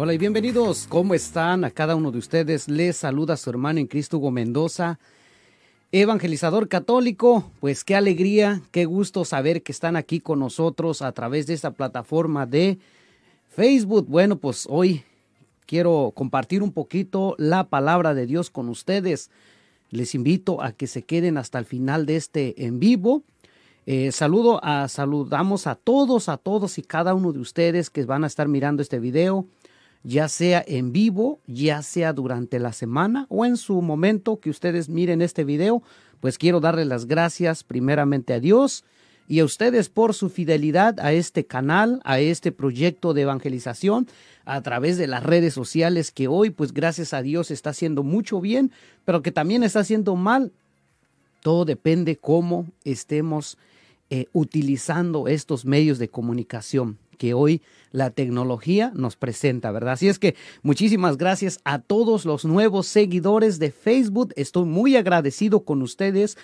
Hola y bienvenidos. ¿Cómo están? A cada uno de ustedes les saluda su hermano en Cristo Hugo Mendoza, evangelizador católico. Pues qué alegría, qué gusto saber que están aquí con nosotros a través de esta plataforma de Facebook. Bueno, pues hoy quiero compartir un poquito la palabra de Dios con ustedes. Les invito a que se queden hasta el final de este en vivo. Eh, saludo a, saludamos a todos, a todos y cada uno de ustedes que van a estar mirando este video ya sea en vivo, ya sea durante la semana o en su momento que ustedes miren este video, pues quiero darle las gracias primeramente a Dios y a ustedes por su fidelidad a este canal, a este proyecto de evangelización a través de las redes sociales que hoy, pues gracias a Dios está haciendo mucho bien, pero que también está haciendo mal. Todo depende cómo estemos eh, utilizando estos medios de comunicación que hoy la tecnología nos presenta, ¿verdad? Así es que muchísimas gracias a todos los nuevos seguidores de Facebook. Estoy muy agradecido con ustedes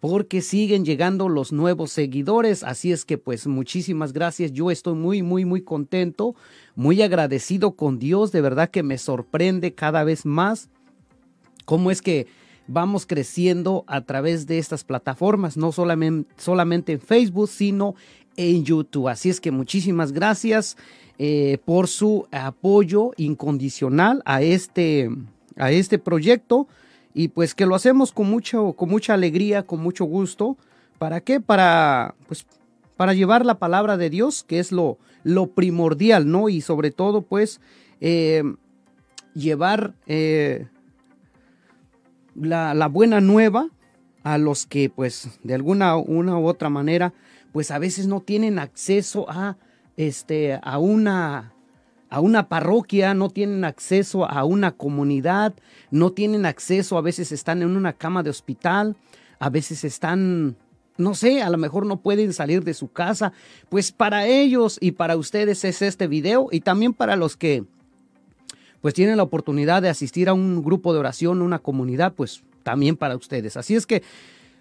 porque siguen llegando los nuevos seguidores. Así es que pues muchísimas gracias. Yo estoy muy, muy, muy contento, muy agradecido con Dios. De verdad que me sorprende cada vez más cómo es que vamos creciendo a través de estas plataformas, no solamente, solamente en Facebook, sino en YouTube. Así es que muchísimas gracias eh, por su apoyo incondicional a este, a este proyecto y pues que lo hacemos con, mucho, con mucha alegría, con mucho gusto. ¿Para qué? Para, pues, para llevar la palabra de Dios, que es lo, lo primordial, ¿no? Y sobre todo, pues, eh, llevar eh, la, la, buena nueva a los que, pues, de alguna una u otra manera, pues a veces no tienen acceso a, este, a una a una parroquia, no tienen acceso a una comunidad, no tienen acceso, a veces están en una cama de hospital, a veces están, no sé, a lo mejor no pueden salir de su casa. Pues para ellos y para ustedes es este video y también para los que pues tienen la oportunidad de asistir a un grupo de oración, una comunidad, pues también para ustedes. Así es que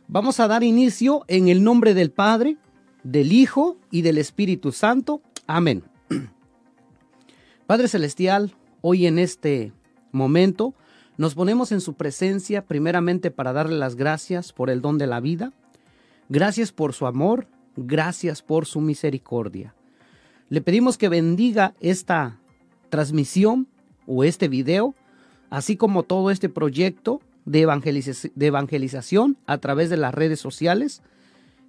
vamos a dar inicio en el nombre del Padre, del Hijo y del Espíritu Santo. Amén. Padre Celestial, hoy en este momento nos ponemos en su presencia primeramente para darle las gracias por el don de la vida, gracias por su amor, gracias por su misericordia. Le pedimos que bendiga esta transmisión o este video, así como todo este proyecto de, evangelización a través de las redes sociales,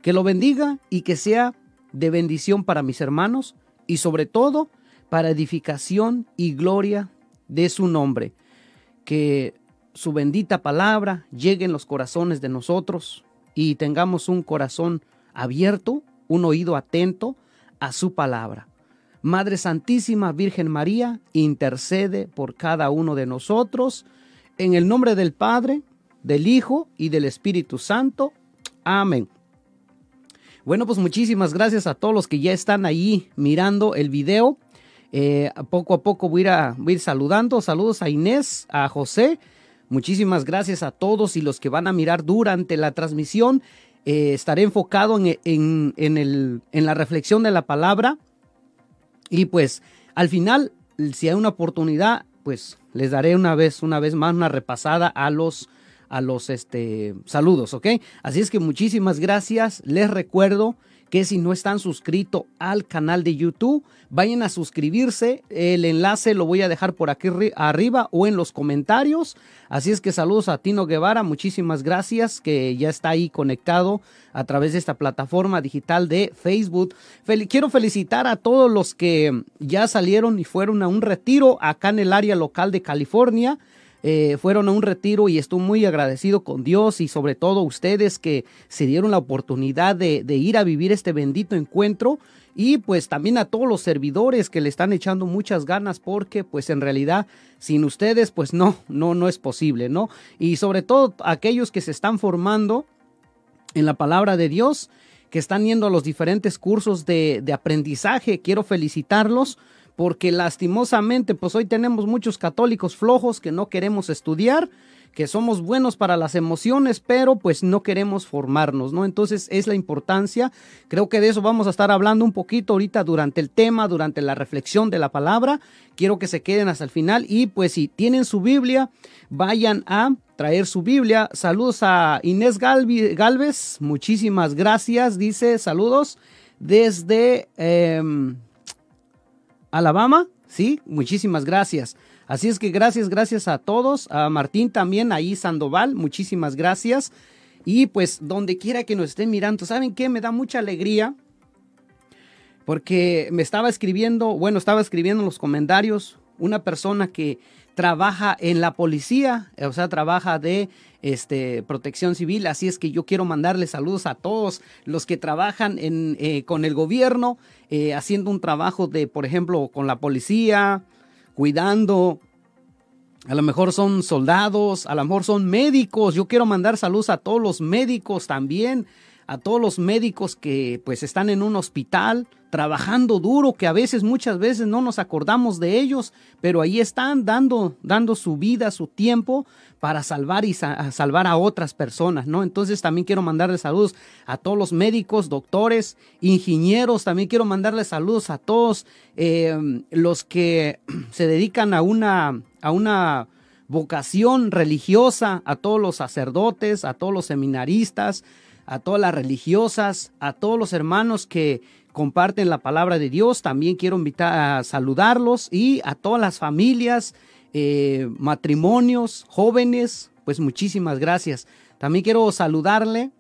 que lo bendiga y que sea de bendición para mis hermanos y sobre todo para edificación y gloria de su nombre. Que su bendita palabra llegue en los corazones de nosotros y tengamos un corazón abierto, un oído atento a su palabra. Madre Santísima Virgen María, intercede por cada uno de nosotros, en el nombre del Padre, del Hijo y del Espíritu Santo. Amén. Bueno, pues muchísimas gracias a todos los que ya están ahí mirando el video. Eh, poco a poco voy a, ir saludando. Saludos a Inés, a José. Muchísimas gracias a todos y los que van a mirar durante la transmisión. Eh, estaré enfocado en, el, en la reflexión de la palabra. Y pues al final, si hay una oportunidad, pues les daré una vez, una vez más una repasada a los a los este, saludos, ¿ok? Así es que muchísimas gracias. Les recuerdo que si no están suscritos al canal de YouTube, vayan a suscribirse. El enlace lo voy a dejar por aquí arriba o en los comentarios. Así es que saludos a Tino Guevara, muchísimas gracias que ya está ahí conectado a través de esta plataforma digital de Facebook. quiero felicitar a todos los que ya salieron y fueron a un retiro acá en el área local de California. Eh, fueron a un retiro y estoy muy agradecido con Dios y sobre todo ustedes que se dieron la oportunidad de, ir a vivir este bendito encuentro y pues también a todos los servidores que le están echando muchas ganas porque pues en realidad sin ustedes pues no, no, no es posible, ¿no? Y sobre todo aquellos que se están formando en la palabra de Dios, que están yendo a los diferentes cursos de, de aprendizaje, quiero felicitarlos porque lastimosamente pues hoy tenemos muchos católicos flojos que no queremos estudiar, que somos buenos para las emociones, pero pues no queremos formarnos, ¿no? Entonces es la importancia, creo que de eso vamos a estar hablando un poquito ahorita durante el tema, durante la reflexión de la palabra, quiero que se queden hasta el final y pues si tienen su Biblia, vayan a traer su Biblia. Saludos a Inés Galvez, muchísimas gracias, dice saludos desde em, Alabama, sí, muchísimas gracias. Así es que gracias, gracias a todos, a Martín también, ahí Sandoval, muchísimas gracias. Y pues donde quiera que nos estén mirando, ¿saben qué? Me da mucha alegría porque me estaba escribiendo, bueno, estaba escribiendo en los comentarios una persona que trabaja en la policía, o sea, trabaja de este, protección civil, así es que yo quiero mandarle saludos a todos los que trabajan en, eh, con el gobierno, eh, haciendo un trabajo de, por ejemplo, con la policía, cuidando. A lo mejor son soldados, a lo mejor son médicos. Yo quiero mandar saludos a todos los médicos también, a todos los médicos que pues están en un hospital trabajando duro, que a veces, muchas veces no nos acordamos de ellos, pero ahí están dando, dando su vida, su tiempo para salvar y salvar a otras personas, ¿no? Entonces también quiero mandarles saludos a todos los médicos, doctores, ingenieros, también quiero mandarles saludos a todos eh, los que se dedican a una, a una vocación religiosa, a todos los sacerdotes, a todos los seminaristas, a todas las religiosas, a todos los hermanos que comparten la palabra de Dios. También quiero invitar a saludarlos y a todas las familias, eh, matrimonios, jóvenes, pues muchísimas gracias. También quiero saludarle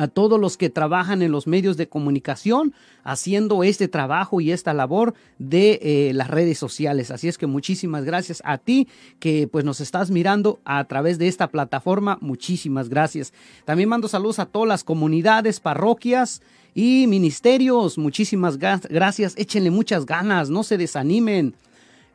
a todos los que trabajan en los medios de comunicación haciendo este trabajo y esta labor de eh, las redes sociales. Así es que muchísimas gracias a ti que pues nos estás mirando a través de esta plataforma. Muchísimas gracias. También mando saludos a todas las comunidades, parroquias, y ministerios, muchísimas gracias. Échenle muchas ganas, no se desanimen.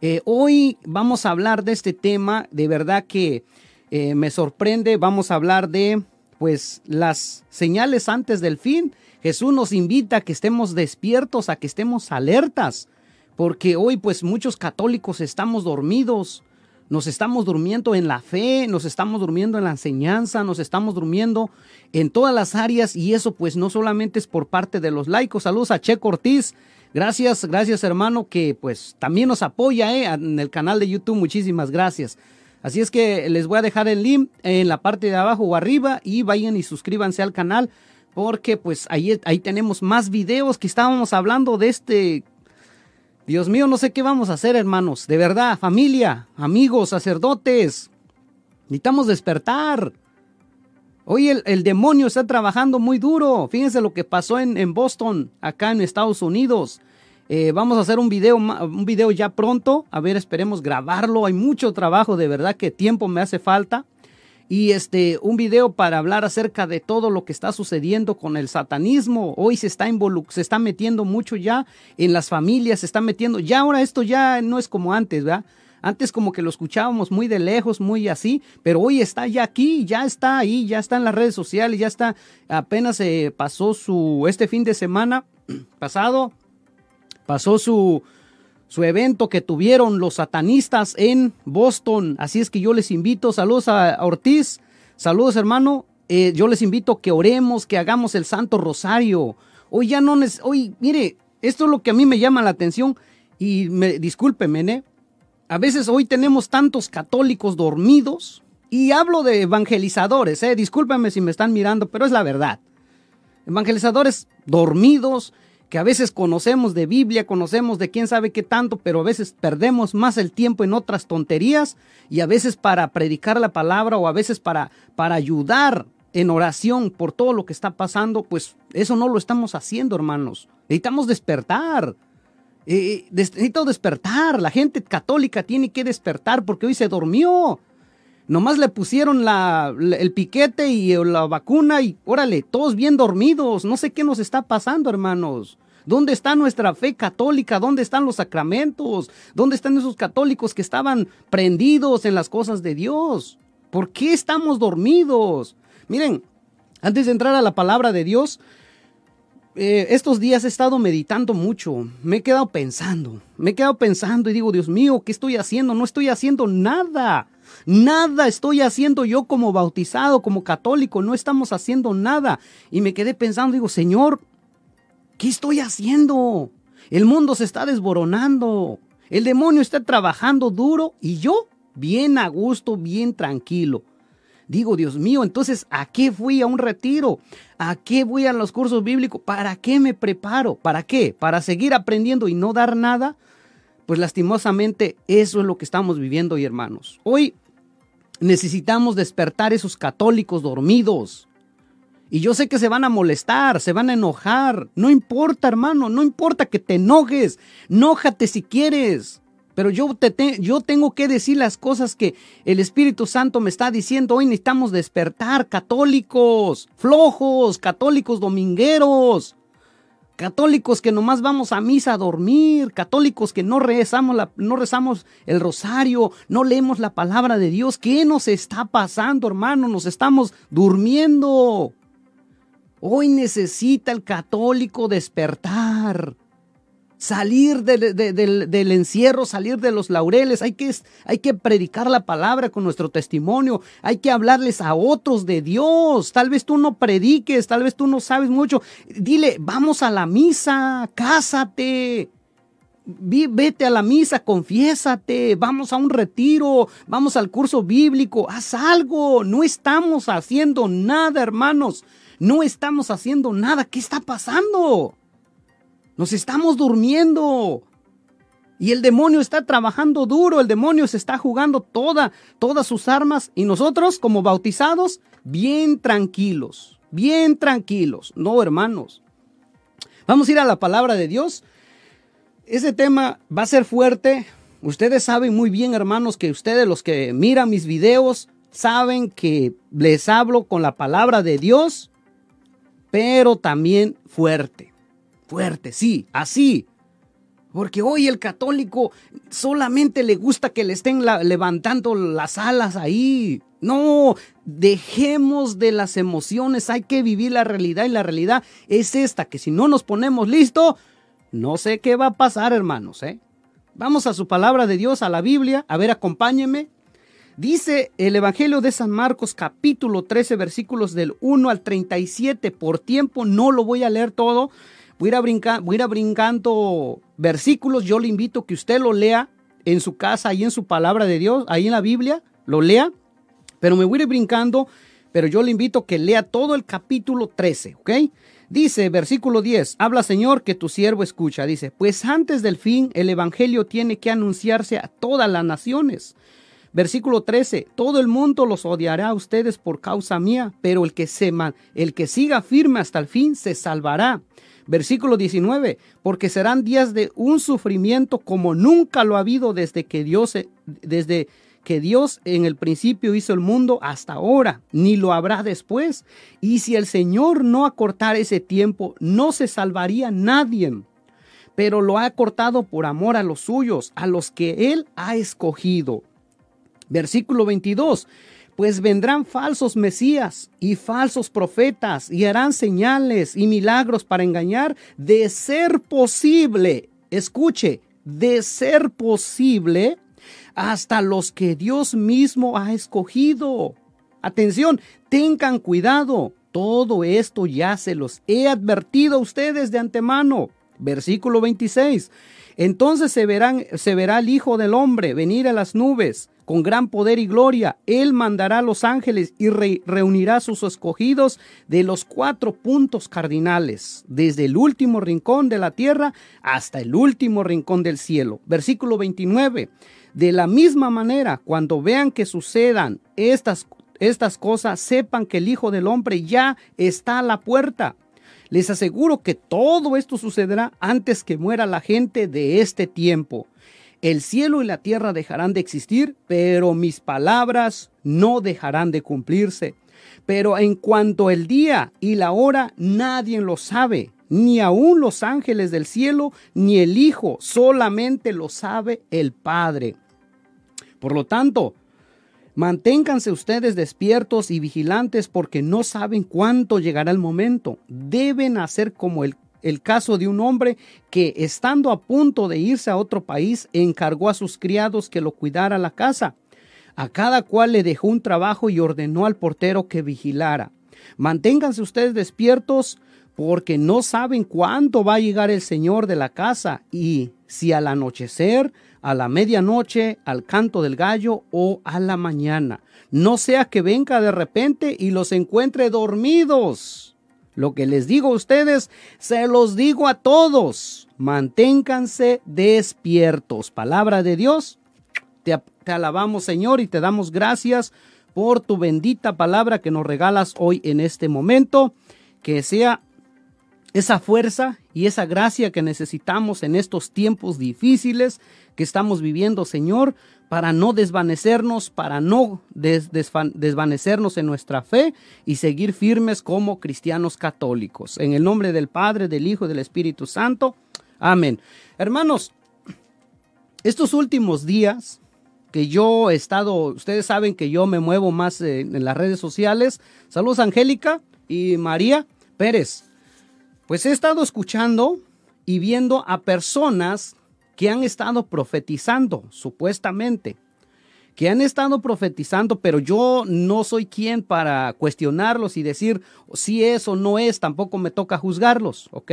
Eh, hoy vamos a hablar de este tema, de verdad que eh, me sorprende. Vamos a hablar de, pues, las señales antes del fin. Jesús nos invita a que estemos despiertos, a que estemos alertas, porque hoy, pues, muchos católicos estamos dormidos nos estamos durmiendo en la fe, nos estamos durmiendo en la enseñanza, nos estamos durmiendo en todas las áreas y eso pues no solamente es por parte de los laicos. Saludos a Che Ortiz. Gracias, gracias hermano que pues también nos apoya eh, en el canal de YouTube. Muchísimas gracias. Así es que les voy a dejar el link en la parte de abajo o arriba y vayan y suscríbanse al canal porque pues ahí, ahí tenemos más videos que estábamos hablando de este Dios mío, no sé qué vamos a hacer, hermanos. De verdad, familia, amigos, sacerdotes. Necesitamos despertar. Hoy el, demonio está trabajando muy duro. Fíjense lo que pasó en, Boston, acá en Estados Unidos. Eh, vamos a hacer un video, un video ya pronto. A ver, esperemos grabarlo. Hay mucho trabajo, de verdad que tiempo me hace falta y este un video para hablar acerca de todo lo que está sucediendo con el satanismo. Hoy se está se está metiendo mucho ya en las familias, se está metiendo. Ya ahora esto ya no es como antes, ¿verdad? Antes como que lo escuchábamos muy de lejos, muy así, pero hoy está ya aquí, ya está ahí, ya está en las redes sociales, ya está, apenas se pasó su, este fin de semana pasado, pasó su, su evento que tuvieron los satanistas en Boston. Así es que yo les invito, saludos a Ortiz, saludos hermano, eh, yo les invito que oremos, que hagamos el Santo Rosario. Hoy ya no, hoy, mire, esto es lo que a mí me llama la atención y me, discúlpeme, ¿eh? A veces hoy tenemos tantos católicos dormidos y hablo de evangelizadores, ¿eh? Discúlpeme si me están mirando, pero es la verdad. Evangelizadores dormidos, que a veces conocemos de Biblia, conocemos de quién sabe qué tanto, pero a veces perdemos más el tiempo en otras tonterías y a veces para predicar la palabra o a veces para, para ayudar en oración por todo lo que está pasando, pues eso no lo estamos haciendo, hermanos. Necesitamos despertar. Eh, necesito despertar. La gente católica tiene que despertar porque hoy se durmió. Nomás le pusieron la, el piquete y la vacuna y órale, todos bien dormidos. No sé qué nos está pasando, hermanos. ¿Dónde está nuestra fe católica? ¿Dónde están los sacramentos? ¿Dónde están esos católicos que estaban prendidos en las cosas de Dios? ¿Por qué estamos dormidos? Miren, antes de entrar a la palabra de Dios, eh, estos días he estado meditando mucho, me he quedado pensando, me he quedado pensando y digo, Dios mío, ¿qué estoy haciendo? No estoy haciendo nada. Nada estoy haciendo yo como bautizado, como católico, no estamos haciendo nada. Y me quedé pensando, digo, Señor, ¿qué estoy haciendo? El mundo se está desboronando. El demonio está trabajando duro y yo bien a gusto, bien tranquilo. Digo, Dios mío, entonces, ¿a qué fui a un retiro? ¿A qué voy a los cursos bíblicos? ¿Para qué me preparo? ¿Para qué? ¿Para seguir aprendiendo y no dar nada? Pues lastimosamente eso es lo que estamos viviendo hoy, hermanos. Hoy necesitamos despertar esos católicos dormidos. Y yo sé que se van a molestar, se van a enojar. No importa, hermano, no importa que te enojes. Nójate si quieres. Pero yo, te, yo tengo que decir las cosas que el Espíritu Santo me está diciendo. Hoy necesitamos despertar católicos, flojos, católicos domingueros, católicos que nomás vamos a misa a dormir, católicos que no rezamos, la, no rezamos el rosario, no leemos la palabra de Dios. ¿Qué nos está pasando, hermano? Nos estamos durmiendo. Hoy necesita el católico despertar salir del, encierro, salir de los laureles, hay que, hay que predicar la palabra con nuestro testimonio, hay que hablarles a otros de Dios. Tal vez tú no prediques, tal vez tú no sabes mucho. Dile, vamos a la misa, cásate. Vete a la misa, confiésate, vamos a un retiro, vamos al curso bíblico, haz algo. No estamos haciendo nada, hermanos. No estamos haciendo nada. ¿Qué está pasando? Nos estamos durmiendo. Y el demonio está trabajando duro, el demonio se está jugando toda, todas sus armas y nosotros como bautizados, bien tranquilos, bien tranquilos. No, hermanos. Vamos a ir a la palabra de Dios. Ese tema va a ser fuerte. Ustedes saben muy bien, hermanos, que ustedes los que miran mis videos saben que les hablo con la palabra de Dios, pero también fuerte fuerte, sí, así. Porque hoy el católico solamente le gusta que le estén levantando las alas ahí. No, dejemos de las emociones, hay que vivir la realidad y la realidad es esta, que si no nos ponemos listo, no sé qué va a pasar, hermanos. ¿eh? Vamos a su palabra de Dios, a la Biblia. A ver, acompáñeme. Dice el Evangelio de San Marcos capítulo 13 versículos del 1 al 37. Por tiempo no lo voy a leer todo, Voy a, ir a brincando versículos. Yo le invito que usted lo lea en su casa, ahí en su palabra de Dios, ahí en la Biblia, lo lea. Pero me voy a ir brincando, pero yo le invito que lea todo el capítulo 13, ¿ok? Dice, versículo 10, habla Señor que tu siervo escucha. Dice, pues antes del fin el Evangelio tiene que anunciarse a todas las naciones. Versículo 13, todo el mundo los odiará a ustedes por causa mía, pero el que, se, el que siga firme hasta el fin se salvará. Versículo 19, porque serán días de un sufrimiento como nunca lo ha habido desde que Dios, desde que Dios en el principio hizo el mundo hasta ahora, ni lo habrá después. Y si el Señor no acortara ese tiempo, no se salvaría nadie. Pero lo ha cortado por amor a los suyos, a los que Él ha escogido. Versículo 22 pues vendrán falsos mesías y falsos profetas y harán señales y milagros para engañar, de ser posible, escuche, de ser posible, hasta los que Dios mismo ha escogido. Atención, tengan cuidado, todo esto ya se los he advertido a ustedes de antemano. Versículo 26. Entonces se, verán, se verá el Hijo del Hombre venir a las nubes con gran poder y gloria. Él mandará a los ángeles y reunirá a sus escogidos de los cuatro puntos cardinales, desde el último rincón de la tierra hasta el último rincón del cielo. Versículo 29. De la misma manera, cuando vean que sucedan estas, estas cosas, sepan que el Hijo del Hombre ya está a la puerta. Les aseguro que todo esto sucederá antes que muera la gente de este tiempo. El cielo y la tierra dejarán de existir, pero mis palabras no dejarán de cumplirse. Pero en cuanto el día y la hora, nadie lo sabe, ni aun los ángeles del cielo, ni el Hijo, solamente lo sabe el Padre. Por lo tanto, Manténganse ustedes despiertos y vigilantes porque no saben cuánto llegará el momento. Deben hacer como el, el, caso de un hombre que, estando a punto de irse a otro país, encargó a sus criados que lo cuidara la casa. A cada cual le dejó un trabajo y ordenó al portero que vigilara. Manténganse ustedes despiertos porque no saben cuándo va a llegar el Señor de la casa y si al anochecer, a la medianoche, al canto del gallo o a la mañana. No sea que venga de repente y los encuentre dormidos. Lo que les digo a ustedes, se los digo a todos. Manténganse despiertos. Palabra de Dios. Te, te alabamos Señor y te damos gracias por tu bendita palabra que nos regalas hoy en este momento. Que sea esa fuerza y esa gracia que necesitamos en estos tiempos difíciles que estamos viviendo, Señor, para no desvanecernos, para no desvanecernos en nuestra fe y seguir firmes como cristianos católicos. En el nombre del Padre, del Hijo y del Espíritu Santo. Amén. Hermanos, estos últimos días que yo he estado, ustedes saben que yo me muevo más en las redes sociales. Saludos Angélica y María Pérez. Pues he estado escuchando y viendo a personas que han estado profetizando, supuestamente, que han estado profetizando, pero yo no soy quien para cuestionarlos y decir si es o no es, tampoco me toca juzgarlos, ¿ok?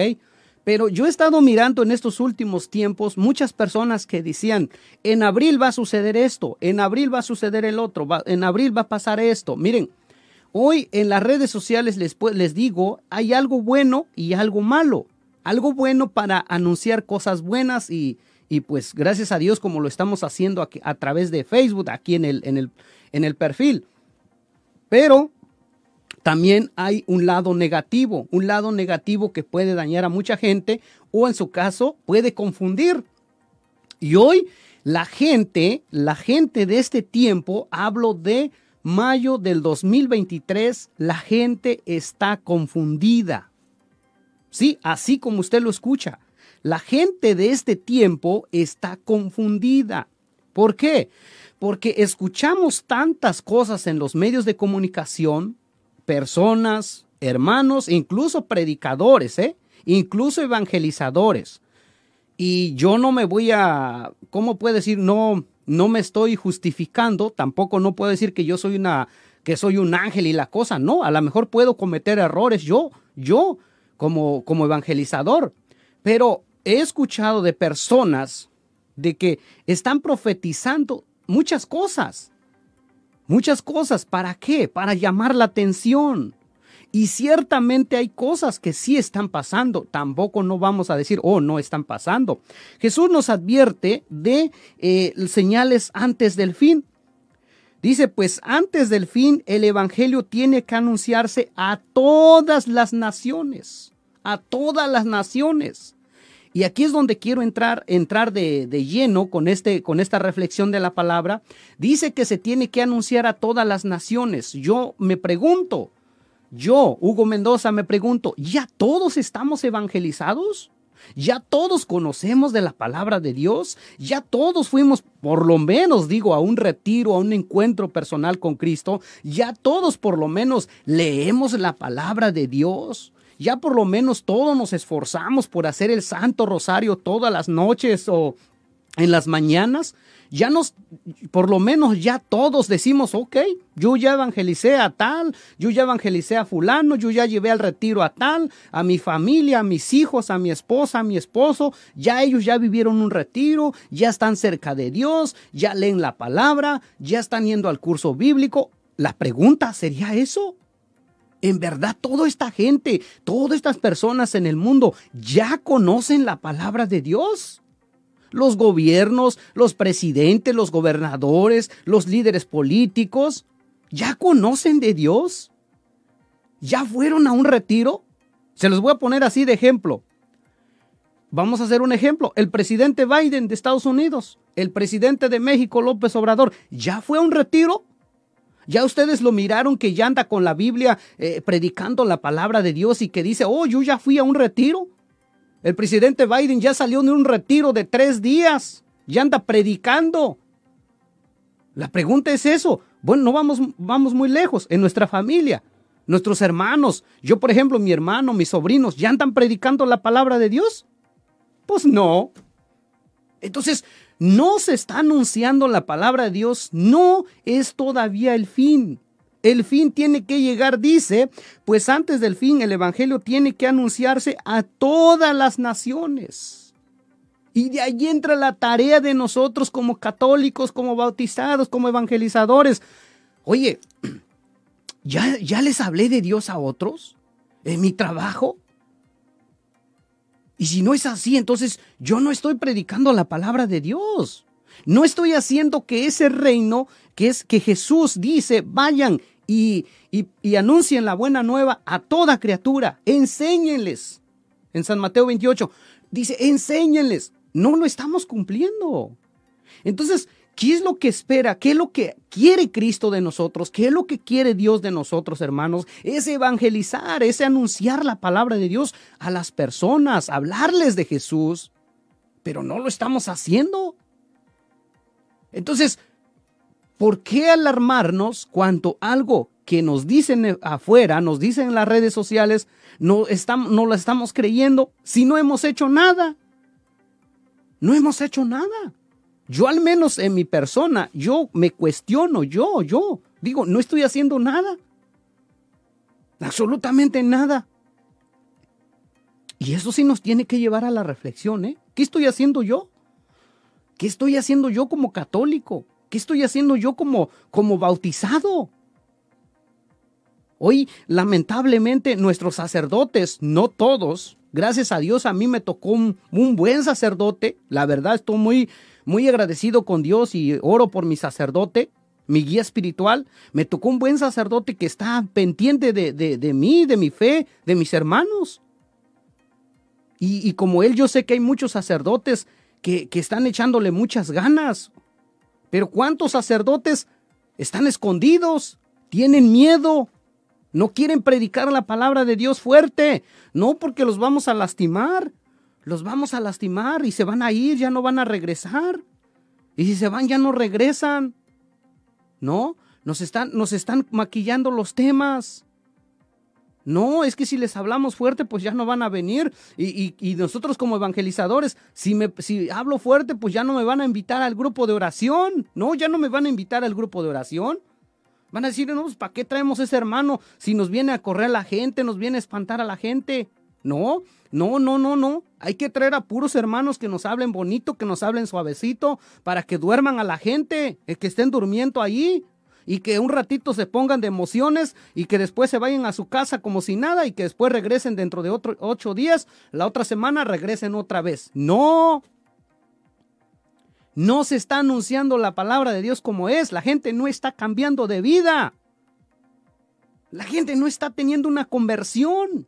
Pero yo he estado mirando en estos últimos tiempos muchas personas que decían, en abril va a suceder esto, en abril va a suceder el otro, en abril va a pasar esto. Miren, Hoy en las redes sociales les, les digo, hay algo bueno y algo malo. Algo bueno para anunciar cosas buenas y, y pues gracias a Dios como lo estamos haciendo aquí, a través de Facebook, aquí en el, en, el, en el perfil. Pero también hay un lado negativo, un lado negativo que puede dañar a mucha gente o en su caso puede confundir. Y hoy la gente, la gente de este tiempo, hablo de mayo del 2023, la gente está confundida. Sí, así como usted lo escucha. La gente de este tiempo está confundida. ¿Por qué? Porque escuchamos tantas cosas en los medios de comunicación, personas, hermanos, incluso predicadores, ¿eh? incluso evangelizadores. Y yo no me voy a, ¿cómo puede decir? No, no me estoy justificando, tampoco no puedo decir que yo soy una que soy un ángel y la cosa, no, a lo mejor puedo cometer errores yo, yo como como evangelizador, pero he escuchado de personas de que están profetizando muchas cosas. Muchas cosas, ¿para qué? Para llamar la atención. Y ciertamente hay cosas que sí están pasando. Tampoco no vamos a decir, oh, no están pasando. Jesús nos advierte de eh, señales antes del fin. Dice, pues antes del fin el Evangelio tiene que anunciarse a todas las naciones, a todas las naciones. Y aquí es donde quiero entrar, entrar de, de, lleno con, este, con esta reflexión de la palabra. Dice que se tiene que anunciar a todas las naciones. Yo me pregunto, yo, Hugo Mendoza, me pregunto, ¿ya todos estamos evangelizados? ¿Ya todos conocemos de la palabra de Dios? ¿Ya todos fuimos, por lo menos, digo, a un retiro, a un encuentro personal con Cristo? ¿Ya todos, por lo menos, leemos la palabra de Dios? ¿Ya por lo menos todos nos esforzamos por hacer el Santo Rosario todas las noches o en las mañanas? ya nos, por lo menos ya todos decimos, ok, yo ya evangelicé a tal, yo ya evangelicé a fulano, yo ya llevé al retiro a tal, a mi familia, a mis hijos, a mi esposa, a mi esposo, ya ellos ya vivieron un retiro, ya están cerca de Dios, ya leen la palabra, ya están yendo al curso bíblico. La pregunta sería eso. En verdad, toda esta gente, todas estas personas en el mundo ya conocen la palabra de Dios los gobiernos, los presidentes, los gobernadores, los líderes políticos, ya conocen de Dios. ¿Ya fueron a un retiro? Se los voy a poner así de ejemplo. Vamos a hacer un ejemplo. El presidente Biden de Estados Unidos, el presidente de México, López Obrador, ¿ya fue a un retiro? ¿Ya ustedes lo miraron que ya anda con la Biblia eh, predicando la palabra de Dios y que dice, oh, yo ya fui a un retiro? El presidente Biden ya salió de un retiro de tres días. Ya anda predicando. La pregunta es eso. Bueno, no vamos, vamos muy lejos. En nuestra familia, nuestros hermanos, yo por ejemplo, mi hermano, mis sobrinos, ¿ya andan predicando la palabra de Dios? Pues no. Entonces, no se está anunciando la palabra de Dios, no es todavía el fin. El fin tiene que llegar, dice, pues antes del fin el Evangelio tiene que anunciarse a todas las naciones. Y de ahí entra la tarea de nosotros como católicos, como bautizados, como evangelizadores. Oye, ¿ya, ya les hablé de Dios a otros en mi trabajo? Y si no es así, entonces yo no estoy predicando la palabra de Dios. No estoy haciendo que ese reino, que es que Jesús dice, vayan y, y, anuncien la buena nueva a toda criatura. Enséñenles. En San Mateo 28 dice, enséñenles. No lo estamos cumpliendo. Entonces, ¿qué es lo que espera? ¿Qué es lo que quiere Cristo de nosotros? ¿Qué es lo que quiere Dios de nosotros, hermanos? Es evangelizar, es anunciar la palabra de Dios a las personas, hablarles de Jesús. Pero no lo estamos haciendo. Entonces, ¿por qué alarmarnos cuando algo que nos dicen afuera, nos dicen en las redes sociales, no, estamos, no estamos creyendo si no hemos hecho nada? No hemos hecho nada. Yo al menos en mi persona, yo me cuestiono, yo, yo, digo, no estoy haciendo nada. Absolutamente nada. Y eso sí nos tiene que llevar a la reflexión, ¿eh? ¿Qué estoy haciendo yo? ¿Qué estoy haciendo yo como católico? ¿Qué estoy haciendo yo como, como bautizado? Hoy, lamentablemente, nuestros sacerdotes, no todos, gracias a Dios, a mí me tocó un, buen sacerdote. La verdad, estoy muy, muy agradecido con Dios y oro por mi sacerdote, mi guía espiritual. Me tocó un buen sacerdote que está pendiente de, de, mí, de mi fe, de mis hermanos. Y, y, como él, yo sé que hay muchos sacerdotes que, que están echándole muchas ganas. Pero ¿cuántos sacerdotes están escondidos? Tienen miedo. No quieren predicar la palabra de Dios fuerte. No porque los vamos a lastimar. Los vamos a lastimar y se van a ir, ya no van a regresar. Y si se van, ya no regresan. No, nos están, nos están maquillando los temas. No, es que si les hablamos fuerte, pues ya no van a venir. Y, nosotros como evangelizadores, si, hablo fuerte, pues ya no me van a invitar al grupo de oración. No, ya no me van a invitar al grupo de oración. Van a decir, no, pues ¿para qué traemos ese hermano si nos viene a correr a la gente, nos viene a espantar a la gente? No, no, no, no, no. Hay que traer a puros hermanos que nos hablen bonito, que nos hablen suavecito, para que duerman a la gente, eh, que estén durmiendo ahí y que un ratito se pongan de emociones y que después se vayan a su casa como si nada y que después regresen dentro de otro, ocho días, la otra semana regresen otra vez. No. No se está anunciando la palabra de Dios como es. La gente no está cambiando de vida. La gente no está teniendo una conversión.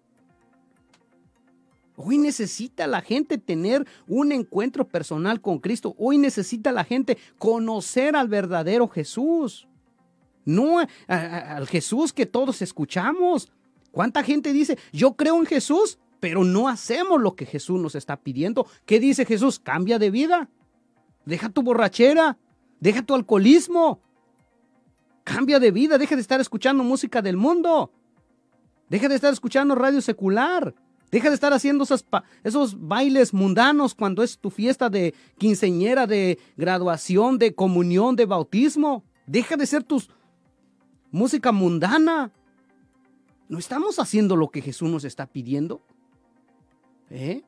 Hoy necesita la gente tener un encuentro personal con Cristo. Hoy necesita la gente conocer al verdadero Jesús no al Jesús que todos escuchamos. ¿Cuánta gente dice, yo creo en Jesús, pero no hacemos lo que Jesús nos está pidiendo? ¿Qué dice Jesús? Cambia de vida. Deja tu borrachera, deja tu alcoholismo. Cambia de vida, deja de estar escuchando música del mundo. Deja de estar escuchando radio secular. Deja de estar haciendo esos, bailes mundanos cuando es tu fiesta de quinceñera, de graduación, de comunión, de bautismo. Deja de ser tus, música mundana. ¿No estamos haciendo lo que Jesús nos está pidiendo? ¿Eh?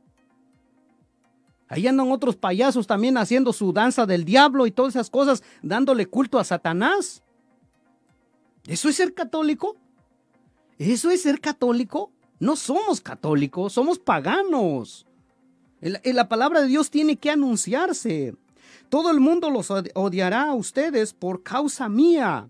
Ahí andan otros payasos también haciendo su danza del diablo y todas esas cosas, dándole culto a Satanás. ¿Eso es ser católico? ¿Eso es ser católico? No somos católicos, somos paganos. La palabra de Dios tiene que anunciarse. Todo el mundo los odiará a ustedes por causa mía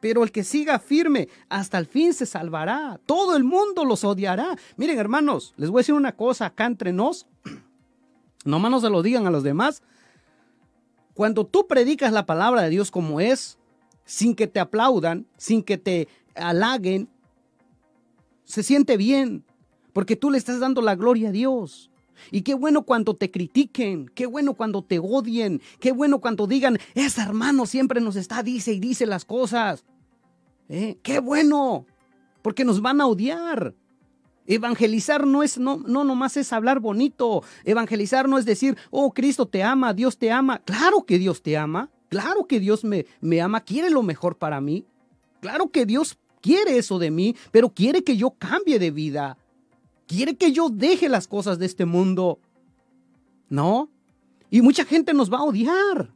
pero el que siga firme hasta el fin se salvará. Todo el mundo los odiará. Miren, hermanos, les voy a decir una cosa acá entre nos. Nomás no se lo digan a los demás. Cuando tú predicas la palabra de Dios como es, sin que te aplaudan, sin que te halaguen, se siente bien, porque tú le estás dando la gloria a Dios. Y qué bueno cuando te critiquen, qué bueno cuando te odien, qué bueno cuando digan, ese hermano siempre nos está, dice y dice las cosas. ¿Eh? Qué bueno, porque nos van a odiar. Evangelizar no es no, no nomás es hablar bonito. Evangelizar no es decir, oh, Cristo te ama, Dios te ama. Claro que Dios te ama. Claro que Dios me, me ama, quiere lo mejor para mí. Claro que Dios quiere eso de mí, pero quiere que yo cambie de vida. Quiere que yo deje las cosas de este mundo. ¿No? Y mucha gente nos va a odiar.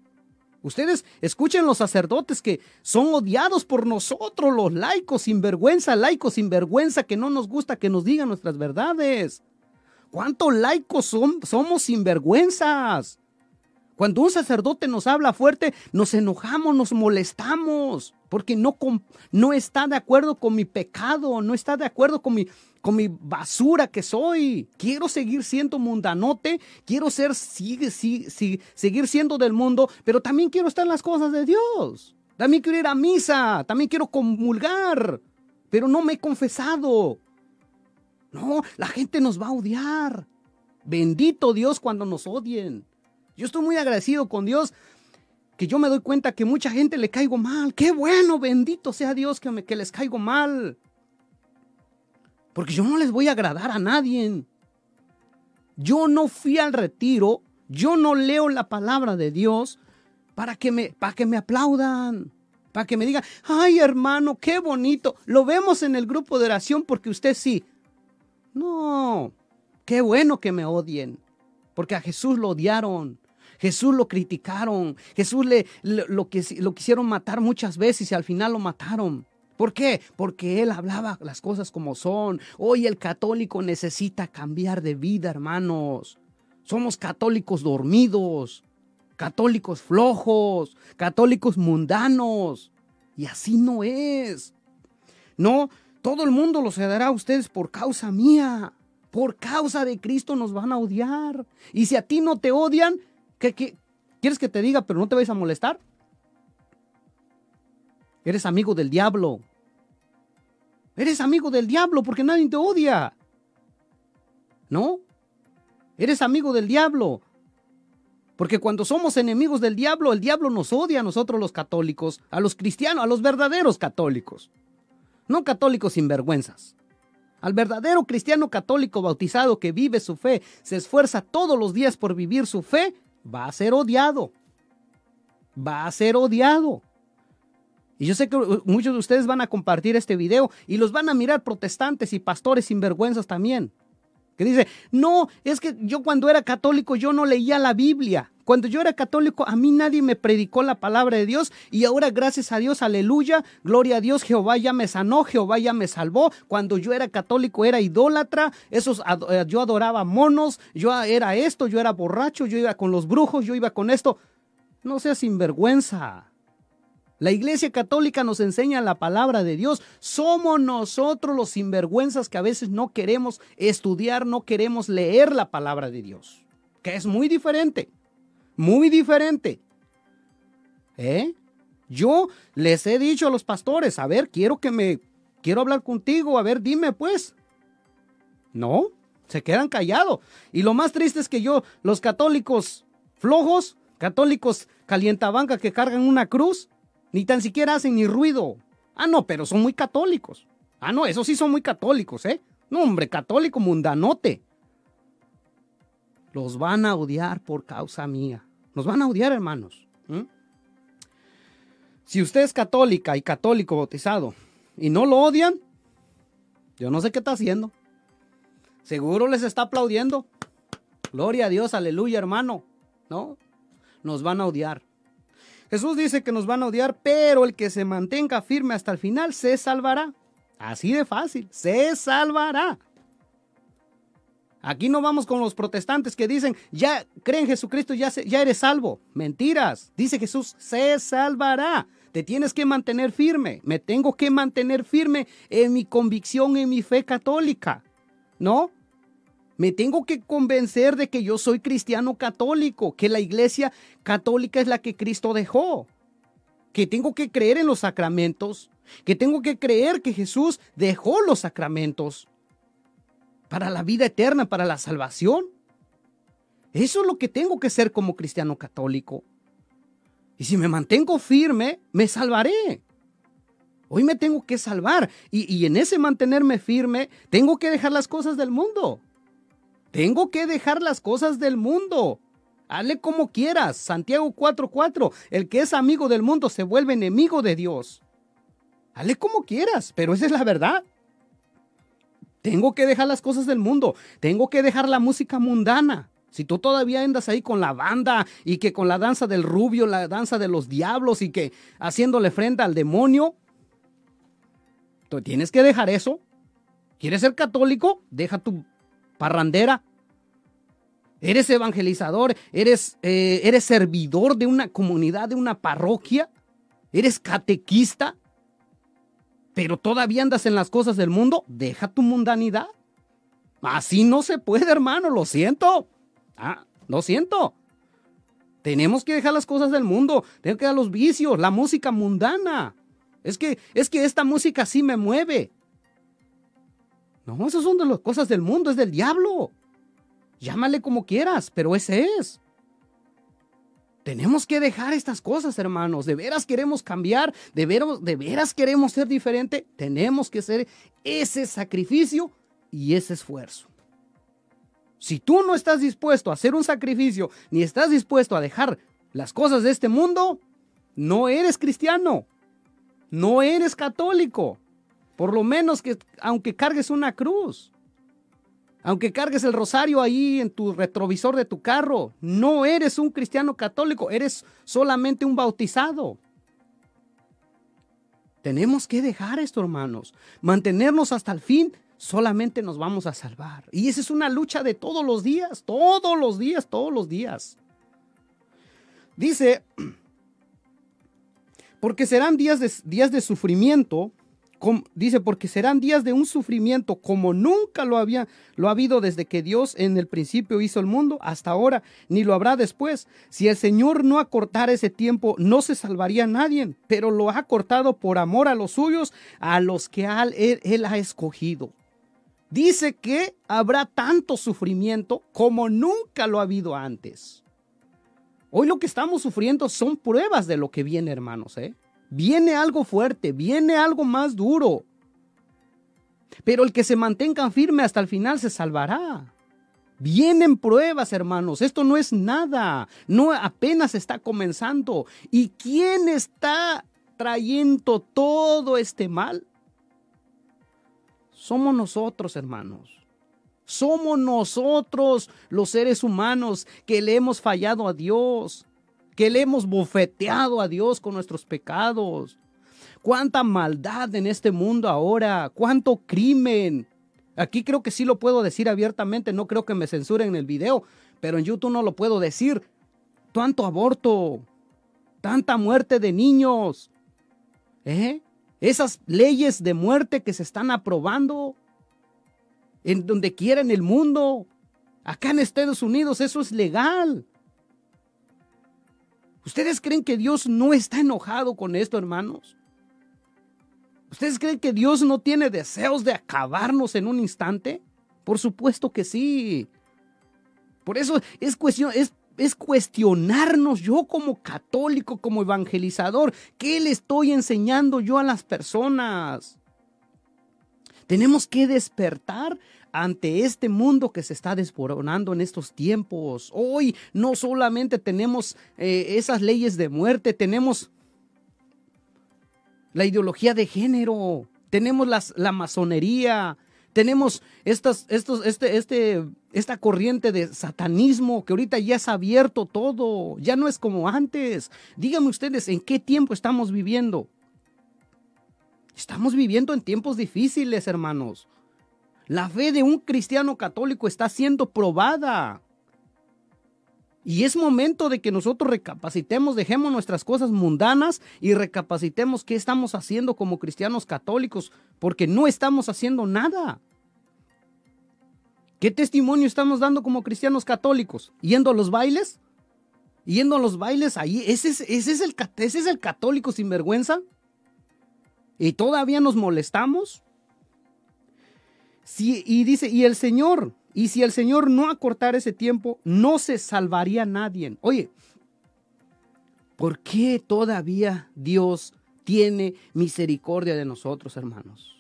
Ustedes escuchen los sacerdotes que son odiados por nosotros, los laicos sin vergüenza, laicos sin vergüenza, que no nos gusta que nos digan nuestras verdades. ¿Cuántos laicos son, somos sinvergüenzas? Cuando un sacerdote nos habla fuerte, nos enojamos, nos molestamos, porque no, no está de acuerdo con mi pecado, no está de acuerdo con mi, con mi basura que soy. Quiero seguir siendo mundanote, quiero ser, sigue, seguir siendo del mundo, pero también quiero estar en las cosas de Dios. También quiero ir a misa, también quiero comulgar, pero no me he confesado. No, la gente nos va a odiar. Bendito Dios cuando nos odien. Yo estoy muy agradecido con Dios que yo me doy cuenta que mucha gente le caigo mal. Qué bueno, bendito sea Dios que, me, les caigo mal. Porque yo no les voy a agradar a nadie. Yo no fui al retiro, yo no leo la palabra de Dios para que me, para que me aplaudan, para que me digan, ay hermano, qué bonito. Lo vemos en el grupo de oración porque usted sí. No, qué bueno que me odien, porque a Jesús lo odiaron. Jesús lo criticaron, Jesús le, lo, que, lo quisieron matar muchas veces y al final lo mataron. ¿Por qué? Porque él hablaba las cosas como son. Hoy el católico necesita cambiar de vida, hermanos. Somos católicos dormidos, católicos flojos, católicos mundanos. Y así no es. No, todo el mundo los dará a ustedes por causa mía. Por causa de Cristo nos van a odiar. Y si a ti no te odian, ¿Qué, quieres que te diga, pero no te vais a molestar? Eres amigo del diablo. Eres amigo del diablo porque nadie te odia. ¿No? Eres amigo del diablo. Porque cuando somos enemigos del diablo, el diablo nos odia a nosotros los católicos, a los cristianos, a los verdaderos católicos. No católicos sin vergüenzas. Al verdadero cristiano católico bautizado que vive su fe, se esfuerza todos los días por vivir su fe, va a ser odiado. Va a ser odiado. Y yo sé que muchos de ustedes van a compartir este video y los van a mirar protestantes y pastores sinvergüenzas también. Que dice, no, es que yo cuando era católico yo no leía la Biblia. Cuando yo era católico a mí nadie me predicó la palabra de Dios y ahora gracias a Dios, aleluya, gloria a Dios, Jehová ya me sanó, Jehová ya me salvó. Cuando yo era católico era idólatra, esos, eh, yo adoraba monos, yo era esto, yo era borracho, yo iba con los brujos, yo iba con esto. No seas sinvergüenza. La Iglesia Católica nos enseña la palabra de Dios. Somos nosotros los sinvergüenzas que a veces no queremos estudiar, no queremos leer la palabra de Dios, que es muy diferente, muy diferente. ¿Eh? Yo les he dicho a los pastores, a ver, quiero que me, quiero hablar contigo, a ver, dime pues. No, se quedan callados. Y lo más triste es que yo, los católicos flojos, católicos calientabanca que cargan una cruz, ni tan siquiera hacen ni ruido. Ah, no, pero son muy católicos. Ah, no, esos sí son muy católicos, ¿eh? No, hombre, católico mundanote. Los van a odiar por causa mía. Nos van a odiar, hermanos. Si usted es católica y católico bautizado y no lo odian, yo no sé qué está haciendo. Seguro les está aplaudiendo. Gloria a Dios, aleluya, hermano. No, nos van a odiar. Jesús dice que nos van a odiar, pero el que se mantenga firme hasta el final se salvará. Así de fácil, se salvará. Aquí no vamos con los protestantes que dicen, ya creen en Jesucristo, ya, ya eres salvo. Mentiras. Dice Jesús, se salvará. Te tienes que mantener firme. Me tengo que mantener firme en mi convicción, en mi fe católica. ¿No? Me tengo que convencer de que yo soy cristiano católico, que la iglesia católica es la que Cristo dejó, que tengo que creer en los sacramentos, que tengo que creer que Jesús dejó los sacramentos para la vida eterna, para la salvación. Eso es lo que tengo que ser como cristiano católico. Y si me mantengo firme, me salvaré. Hoy me tengo que salvar. Y, y en ese mantenerme firme, tengo que dejar las cosas del mundo. Tengo que dejar las cosas del mundo. Hazle como quieras. Santiago 4:4. El que es amigo del mundo se vuelve enemigo de Dios. Hazle como quieras, pero esa es la verdad. Tengo que dejar las cosas del mundo. Tengo que dejar la música mundana. Si tú todavía andas ahí con la banda y que con la danza del rubio, la danza de los diablos y que haciéndole frente al demonio, tú tienes que dejar eso. ¿Quieres ser católico? Deja tu parrandera. Eres evangelizador, eres, eh, eres servidor de una comunidad, de una parroquia, eres catequista, pero todavía andas en las cosas del mundo. Deja tu mundanidad. Así no se puede, hermano, lo siento. Ah, lo siento. Tenemos que dejar las cosas del mundo, tenemos que dejar los vicios, la música mundana. Es que, es que esta música sí me mueve. No, esas son de las cosas del mundo, es del diablo. Llámale como quieras, pero ese es. Tenemos que dejar estas cosas, hermanos. De veras queremos cambiar, de veras, de veras queremos ser diferente. Tenemos que hacer ese sacrificio y ese esfuerzo. Si tú no estás dispuesto a hacer un sacrificio, ni estás dispuesto a dejar las cosas de este mundo, no eres cristiano, no eres católico. Por lo menos que aunque cargues una cruz, aunque cargues el rosario ahí en tu retrovisor de tu carro, no eres un cristiano católico, eres solamente un bautizado. Tenemos que dejar esto, hermanos. Mantenernos hasta el fin, solamente nos vamos a salvar. Y esa es una lucha de todos los días, todos los días, todos los días. Dice, porque serán días de, días de sufrimiento dice, porque serán días de un sufrimiento como nunca lo había lo ha habido desde que Dios en el principio hizo el mundo hasta ahora, ni lo habrá después. Si el Señor no acortara ese tiempo, no se salvaría nadie, pero lo ha cortado por amor a los suyos, a los que él, él ha escogido. Dice que habrá tanto sufrimiento como nunca lo ha habido antes. Hoy lo que estamos sufriendo son pruebas de lo que viene, hermanos, ¿eh? Viene algo fuerte, viene algo más duro. Pero el que se mantenga firme hasta el final se salvará. Vienen pruebas, hermanos. Esto no es nada. No apenas está comenzando. ¿Y quién está trayendo todo este mal? Somos nosotros, hermanos. Somos nosotros los seres humanos que le hemos fallado a Dios, que le hemos bofeteado a Dios con nuestros pecados. Cuánta maldad en este mundo ahora, cuánto crimen. Aquí creo que sí lo puedo decir abiertamente, no creo que me censuren en el video, pero en YouTube no lo puedo decir. Tanto aborto, tanta muerte de niños, ¿eh? esas leyes de muerte que se están aprobando en donde quiera en el mundo. Acá en Estados Unidos eso es legal. ¿Ustedes creen que Dios no está enojado con esto, hermanos? ¿Ustedes creen que Dios no tiene deseos de acabarnos en un instante? Por supuesto que sí. Por eso es, es, es cuestionarnos yo como católico, como evangelizador, ¿qué le estoy enseñando yo a las personas? Tenemos que despertar ante este mundo que se está desboronando en estos tiempos. Hoy no solamente tenemos eh, esas leyes de muerte, tenemos la ideología de género, tenemos la masonería, tenemos estas, estos, este, este, esta corriente de satanismo que ahorita ya es abierto todo, ya no es como antes. Díganme ustedes, ¿en qué tiempo estamos viviendo? Estamos viviendo en tiempos difíciles, hermanos. La fe de un cristiano católico está siendo probada. Y es momento de que nosotros recapacitemos, dejemos nuestras cosas mundanas y recapacitemos qué estamos haciendo como cristianos católicos, porque no estamos haciendo nada. ¿Qué testimonio estamos dando como cristianos católicos? ¿Yendo a los bailes? ¿Yendo a los bailes ahí? ¿Ese es, el, ese es el católico sin vergüenza? ¿Y todavía nos molestamos? Y dice, y el Señor, y si el Señor no acortara ese tiempo, no se salvaría nadie. Oye, ¿por qué todavía Dios tiene misericordia de nosotros, hermanos.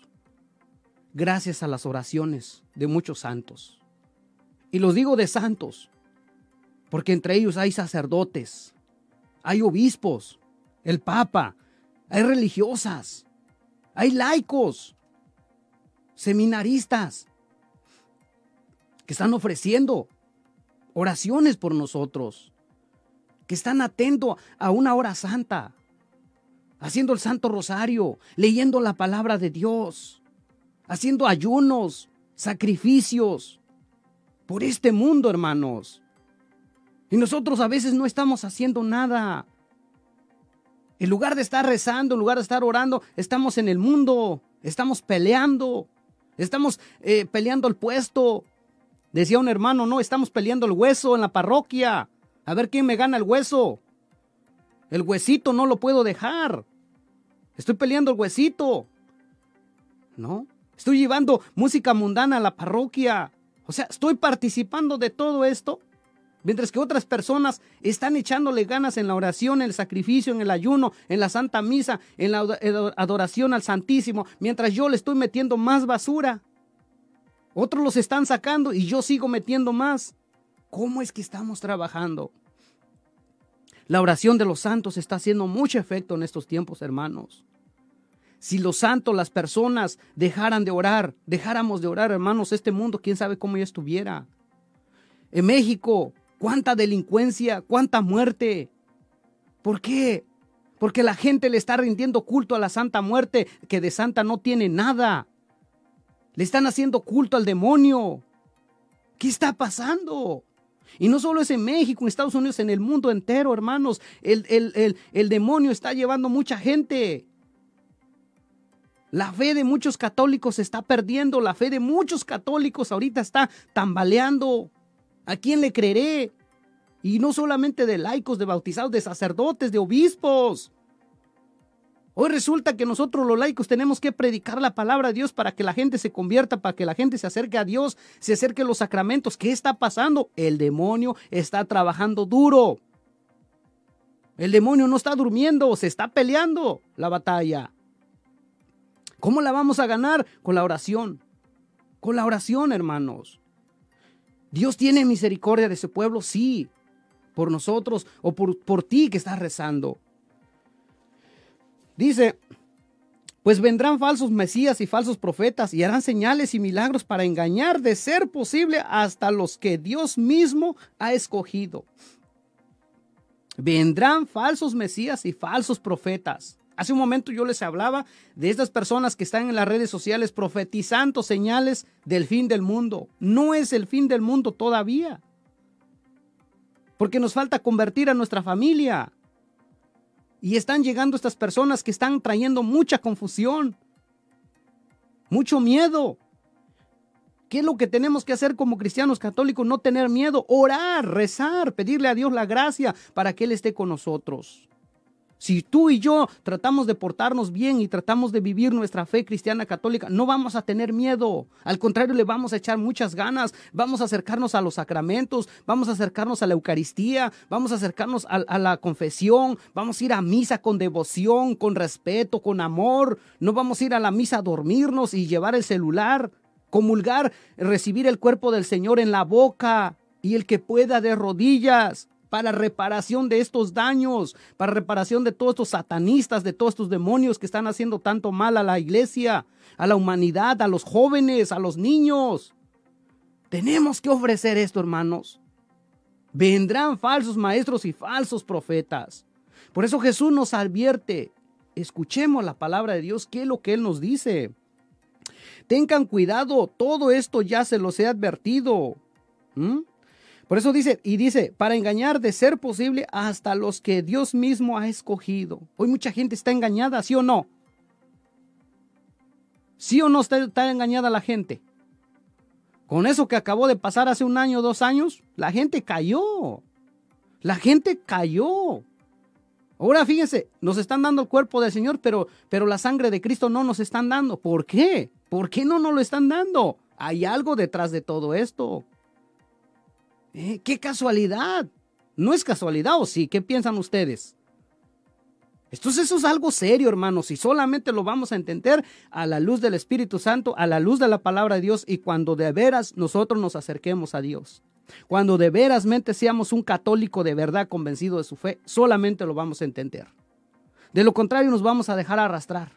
Gracias a las oraciones de muchos santos. Y los digo de santos, porque entre ellos hay sacerdotes, hay obispos, el Papa, hay religiosas, hay laicos, seminaristas, que están ofreciendo oraciones por nosotros, que están atentos a una hora santa, haciendo el Santo Rosario, leyendo la palabra de Dios, haciendo ayunos, sacrificios por este mundo, hermanos. Y nosotros a veces no estamos haciendo nada. En lugar de estar rezando, en lugar de estar orando, estamos en el mundo, estamos peleando, estamos eh, peleando el puesto. Decía un hermano, no, estamos peleando el hueso en la parroquia. A ver quién me gana el hueso. El huesito no lo puedo dejar. Estoy peleando el huesito. ¿No? Estoy llevando música mundana a la parroquia. O sea, estoy participando de todo esto Mientras que otras personas están echándole ganas en la oración, en el sacrificio, en el ayuno, en la santa misa, en la adoración al Santísimo, mientras yo le estoy metiendo más basura. Otros los están sacando y yo sigo metiendo más. ¿Cómo es que estamos trabajando? La oración de los santos está haciendo mucho efecto en estos tiempos, hermanos. Si los santos, las personas, dejaran de orar, dejáramos de orar, hermanos, este mundo, quién sabe cómo ya estuviera. En México, cuánta delincuencia, cuánta muerte. ¿Por qué? Porque la gente le está rindiendo culto a la Santa Muerte, que de santa no tiene nada. Le están haciendo culto al demonio. ¿Qué está pasando? Y no solo es en México, en Estados Unidos, en el mundo entero, hermanos. El, el, el, demonio está llevando mucha gente. La fe de muchos católicos se está perdiendo. La fe de muchos católicos ahorita está tambaleando. ¿A quién le creeré? Y no solamente de laicos, de bautizados, de sacerdotes, de obispos. Hoy resulta que nosotros los laicos tenemos que predicar la palabra de Dios para que la gente se convierta, para que la gente se acerque a Dios, se acerque a los sacramentos. ¿Qué está pasando? El demonio está trabajando duro. El demonio no está durmiendo, se está peleando la batalla. ¿Cómo la vamos a ganar? Con la oración. Con la oración, hermanos. Dios tiene misericordia de ese pueblo, sí, por nosotros o por, por ti que estás rezando. Dice, pues vendrán falsos mesías y falsos profetas y harán señales y milagros para engañar, de ser posible, hasta los que Dios mismo ha escogido. Vendrán falsos mesías y falsos profetas. Hace un momento yo les hablaba de estas personas que están en las redes sociales profetizando señales del fin del mundo. No es el fin del mundo todavía. Porque nos falta convertir a nuestra familia. Y están llegando estas personas que están trayendo mucha confusión, mucho miedo. ¿Qué es lo que tenemos que hacer como cristianos católicos? No tener miedo, orar, rezar, pedirle a Dios la gracia para que Él esté con nosotros. Si tú y yo tratamos de portarnos bien y tratamos de vivir nuestra fe cristiana católica, no vamos a tener miedo. Al contrario, le vamos a echar muchas ganas. Vamos a acercarnos a los sacramentos, vamos a acercarnos a la Eucaristía, vamos a acercarnos a, la confesión, vamos a ir a misa con devoción, con respeto, con amor. No vamos a ir a la misa a dormirnos y llevar el celular, comulgar, recibir el cuerpo del Señor en la boca y el que pueda de rodillas para reparación de estos daños, para reparación de todos estos satanistas, de todos estos demonios que están haciendo tanto mal a la iglesia, a la humanidad, a los jóvenes, a los niños. Tenemos que ofrecer esto, hermanos. Vendrán falsos maestros y falsos profetas. Por eso Jesús nos advierte, escuchemos la palabra de Dios, qué es lo que Él nos dice. Tengan cuidado, todo esto ya se los he advertido. ¿Mm? Por eso dice, y dice, para engañar de ser posible hasta los que Dios mismo ha escogido. Hoy mucha gente está engañada, ¿sí o no? ¿Sí o no está, engañada la gente? Con eso que acabó de pasar hace un año, dos años, la gente cayó. La gente cayó. Ahora fíjense, nos están dando el cuerpo del Señor, pero, pero la sangre de Cristo no nos están dando. ¿Por qué? ¿Por qué no nos lo están dando? Hay algo detrás de todo esto. Eh, ¡Qué casualidad! No es casualidad, ¿o sí? ¿Qué piensan ustedes? Entonces eso es algo serio, hermanos, y solamente lo vamos a entender a la luz del Espíritu Santo, a la luz de la palabra de Dios y cuando de veras nosotros nos acerquemos a Dios. Cuando de veras mente seamos un católico de verdad convencido de su fe, solamente lo vamos a entender. De lo contrario nos vamos a dejar arrastrar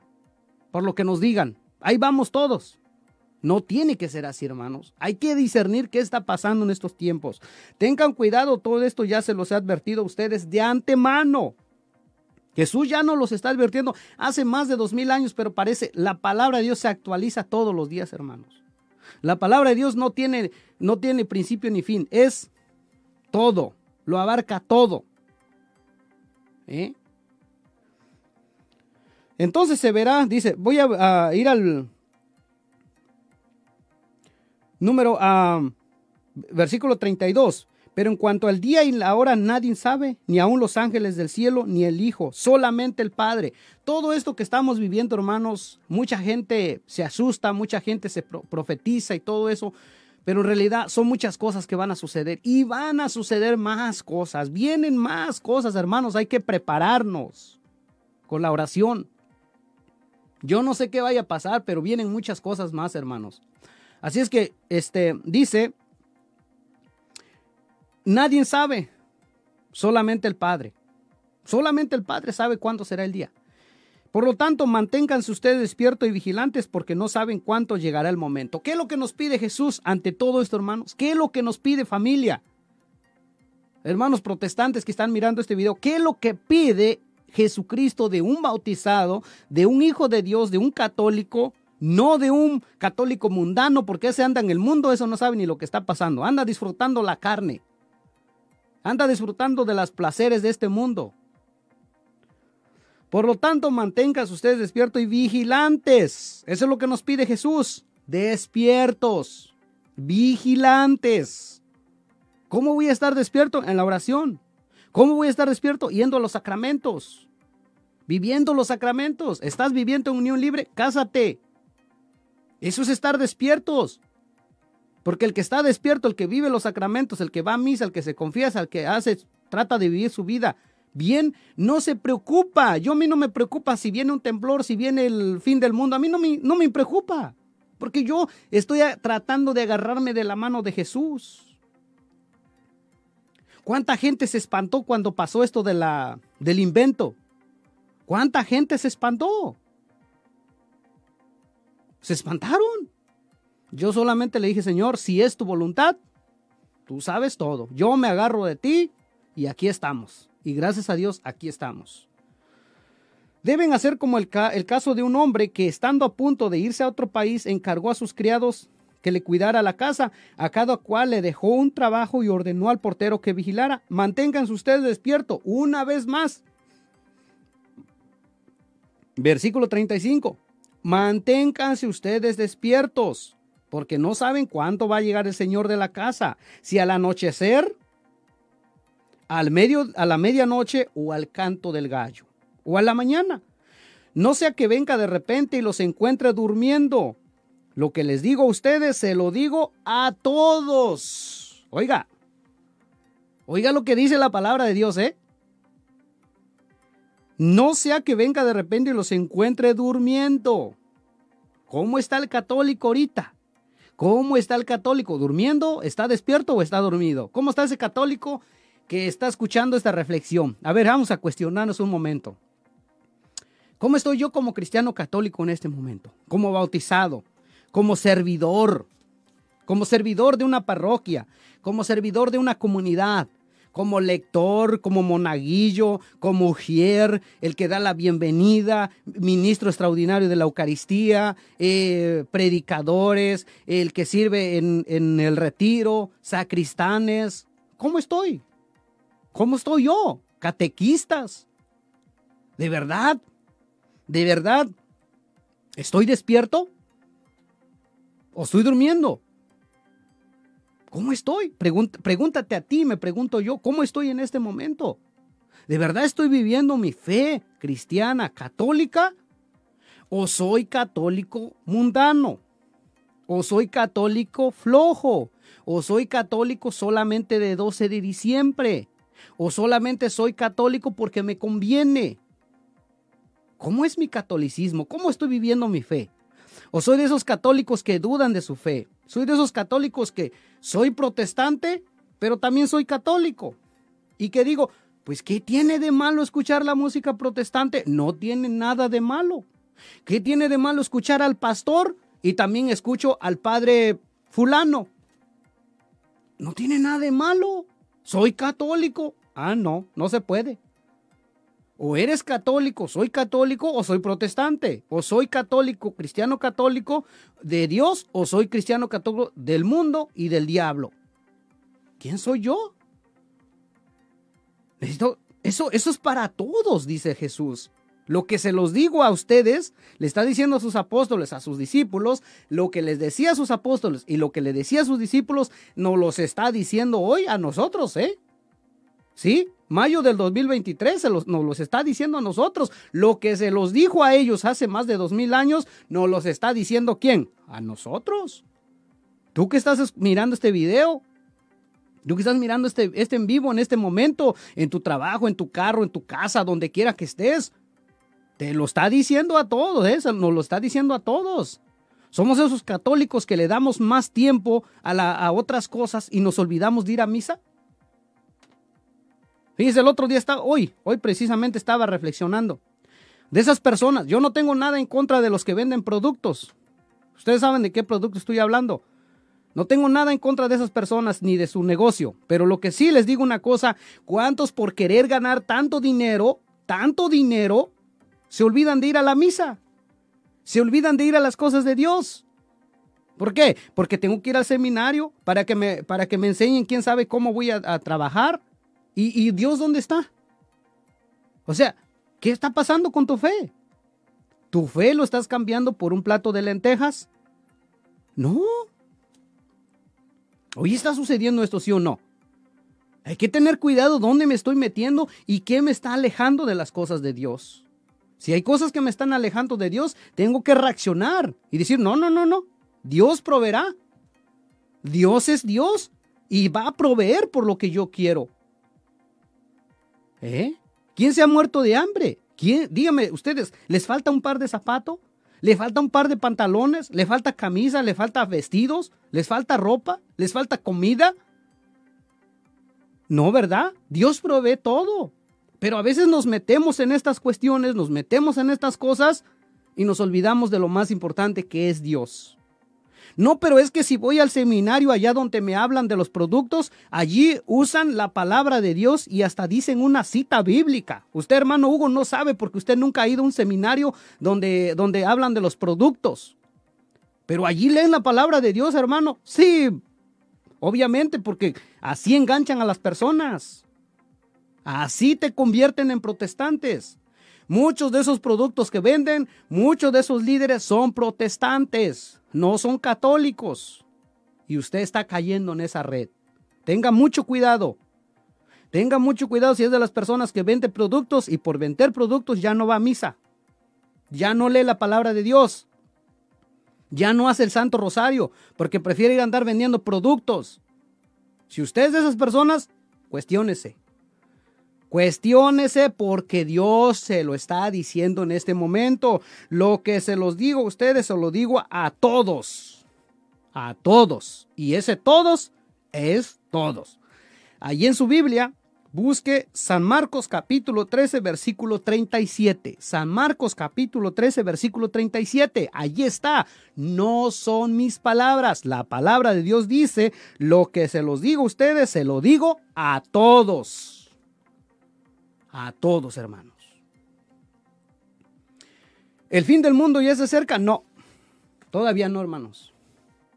por lo que nos digan. Ahí vamos todos. No tiene que ser así, hermanos. Hay que discernir qué está pasando en estos tiempos. Tengan cuidado, todo esto ya se los he advertido a ustedes de antemano. Jesús ya no los está advirtiendo hace más de dos mil años, pero parece la palabra de Dios se actualiza todos los días, hermanos. La palabra de Dios no tiene, no tiene principio ni fin, es todo, lo abarca todo. ¿Eh? Entonces se verá, dice, voy a, ir al número, a versículo 32. Pero en cuanto al día y la hora nadie sabe, ni aun los ángeles del cielo, ni el Hijo, solamente el Padre. Todo esto que estamos viviendo, hermanos, mucha gente se asusta, mucha gente se profetiza y todo eso, pero en realidad son muchas cosas que van a suceder y van a suceder más cosas, vienen más cosas, hermanos, hay que prepararnos con la oración. Yo no sé qué vaya a pasar, pero vienen muchas cosas más, hermanos. Así es que, este, dice Nadie sabe, solamente el Padre. Solamente el Padre sabe cuándo será el día. Por lo tanto, manténganse ustedes despiertos y vigilantes porque no saben cuánto llegará el momento. ¿Qué es lo que nos pide Jesús ante todo esto, hermanos? ¿Qué es lo que nos pide familia? Hermanos protestantes que están mirando este video, ¿qué es lo que pide Jesucristo de un bautizado, de un hijo de Dios, de un católico, no de un católico mundano, porque ese anda en el mundo, eso no sabe ni lo que está pasando, anda disfrutando la carne. Anda disfrutando de los placeres de este mundo. Por lo tanto, manténganse ustedes despiertos y vigilantes. Eso es lo que nos pide Jesús. Despiertos, vigilantes. ¿Cómo voy a estar despierto? En la oración. ¿Cómo voy a estar despierto? Yendo a los sacramentos. Viviendo los sacramentos. ¿Estás viviendo en unión libre? Cásate. Eso es estar despiertos. Porque el que está despierto, el que vive los sacramentos, el que va a misa, el que se confiesa, el que hace, trata de vivir su vida bien, no se preocupa. Yo a mí no me preocupa si viene un temblor, si viene el fin del mundo. A mí no me, no me preocupa. Porque yo estoy tratando de agarrarme de la mano de Jesús. ¿Cuánta gente se espantó cuando pasó esto de la, del invento? ¿Cuánta gente se espantó? Se espantaron. Yo solamente le dije, Señor, si es tu voluntad, tú sabes todo. Yo me agarro de ti y aquí estamos. Y gracias a Dios, aquí estamos. Deben hacer como el, caso de un hombre que estando a punto de irse a otro país encargó a sus criados que le cuidara la casa, a cada cual le dejó un trabajo y ordenó al portero que vigilara. Manténganse ustedes despiertos una vez más. Versículo 35. Manténganse ustedes despiertos porque no saben cuándo va a llegar el Señor de la casa, si al anochecer, al medio, a la medianoche o al canto del gallo, o a la mañana. No sea que venga de repente y los encuentre durmiendo. Lo que les digo a ustedes, se lo digo a todos. Oiga, oiga lo que dice la palabra de Dios, ¿eh? No sea que venga de repente y los encuentre durmiendo. ¿Cómo está el católico ahorita? ¿Cómo está el católico? ¿Durmiendo? ¿Está despierto o está dormido? ¿Cómo está ese católico que está escuchando esta reflexión? A ver, vamos a cuestionarnos un momento. ¿Cómo estoy yo como cristiano católico en este momento? Como bautizado, como servidor, como servidor de una parroquia, como servidor de una comunidad, como lector, como monaguillo, como ujier, el que da la bienvenida, ministro extraordinario de la Eucaristía, eh, predicadores, el que sirve en, en el retiro, sacristanes. ¿Cómo estoy? ¿Cómo estoy yo? Catequistas. ¿De verdad? ¿De verdad? ¿Estoy despierto? ¿O estoy durmiendo? ¿Cómo estoy? pregúntate a ti, me pregunto yo, ¿cómo estoy en este momento? ¿De verdad estoy viviendo mi fe cristiana católica? ¿O soy católico mundano? ¿O soy católico flojo? ¿O soy católico solamente de 12 de diciembre? ¿O solamente soy católico porque me conviene? ¿Cómo es mi catolicismo? ¿Cómo estoy viviendo mi fe? ¿O soy de esos católicos que dudan de su fe? ¿Soy de esos católicos que soy protestante, pero también soy católico? Y que digo, pues ¿qué tiene de malo escuchar la música protestante? No tiene nada de malo. ¿Qué tiene de malo escuchar al pastor y también escucho al padre fulano? No tiene nada de malo. Soy católico. Ah, no, no se puede. O eres católico, soy católico o soy protestante. O soy católico, cristiano católico de Dios o soy cristiano católico del mundo y del diablo. ¿Quién soy yo? Necesito, eso, eso es para todos, dice Jesús. Lo que se los digo a ustedes, le está diciendo a sus apóstoles, a sus discípulos, lo que les decía a sus apóstoles y lo que le decía a sus discípulos, nos los está diciendo hoy a nosotros, ¿eh? ¿Sí? Mayo del 2023 nos los está diciendo a nosotros. Lo que se los dijo a ellos hace más de dos mil años, nos los está diciendo quién? A nosotros. Tú que estás mirando este video, tú que estás mirando este, este en vivo en este momento, en tu trabajo, en tu carro, en tu casa, donde quiera que estés, te lo está diciendo a todos, ¿eh? nos lo está diciendo a todos. Somos esos católicos que le damos más tiempo a, a otras cosas y nos olvidamos de ir a misa. Fíjese, el otro día estaba, hoy, hoy precisamente estaba reflexionando. De esas personas, yo no tengo nada en contra de los que venden productos. Ustedes saben de qué producto estoy hablando. No tengo nada en contra de esas personas ni de su negocio. Pero lo que sí les digo una cosa, ¿cuántos por querer ganar tanto dinero, tanto dinero, se olvidan de ir a la misa? Se olvidan de ir a las cosas de Dios. ¿Por qué? Porque tengo que ir al seminario para que me, para que me enseñen quién sabe cómo voy a, a trabajar. ¿Y, Dios dónde está? O sea, ¿qué está pasando con tu fe? ¿Tu fe lo estás cambiando por un plato de lentejas? No. Hoy está sucediendo esto, sí o no. Hay que tener cuidado dónde me estoy metiendo y qué me está alejando de las cosas de Dios. Si hay cosas que me están alejando de Dios, tengo que reaccionar y decir, no, no, no, no. Dios proveerá. Dios es Dios y va a proveer por lo que yo quiero. ¿Eh? ¿Quién se ha muerto de hambre? ¿Quién? Dígame, ustedes, ¿les falta un par de zapatos? ¿Le falta un par de pantalones? ¿Le falta camisa? ¿Le falta vestidos? ¿Les falta ropa? ¿Les falta comida? No, ¿verdad? Dios provee todo. Pero a veces nos metemos en estas cuestiones, nos metemos en estas cosas y nos olvidamos de lo más importante que es Dios. No, pero es que si voy al seminario allá donde me hablan de los productos, allí usan la palabra de Dios y hasta dicen una cita bíblica. Usted, hermano Hugo, no sabe porque usted nunca ha ido a un seminario donde, donde hablan de los productos. Pero allí leen la palabra de Dios, hermano. Sí, obviamente, porque así enganchan a las personas. Así te convierten en protestantes. Muchos de esos productos que venden, muchos de esos líderes son protestantes no son católicos y usted está cayendo en esa red. Tenga mucho cuidado. Tenga mucho cuidado si es de las personas que vende productos y por vender productos ya no va a misa. Ya no lee la palabra de Dios. Ya no hace el Santo Rosario porque prefiere ir a andar vendiendo productos. Si usted es de esas personas, cuestiónese. Cuestiónese porque Dios se lo está diciendo en este momento. Lo que se los digo a ustedes, se lo digo a todos. A todos. Y ese todos es todos. Allí en su Biblia, busque San Marcos capítulo 13, versículo 37. San Marcos capítulo 13, versículo 37. Allí está. No son mis palabras. La palabra de Dios dice, lo que se los digo a ustedes, se lo digo a todos a todos, hermanos. ¿El fin del mundo ya se acerca? No, todavía no, hermanos.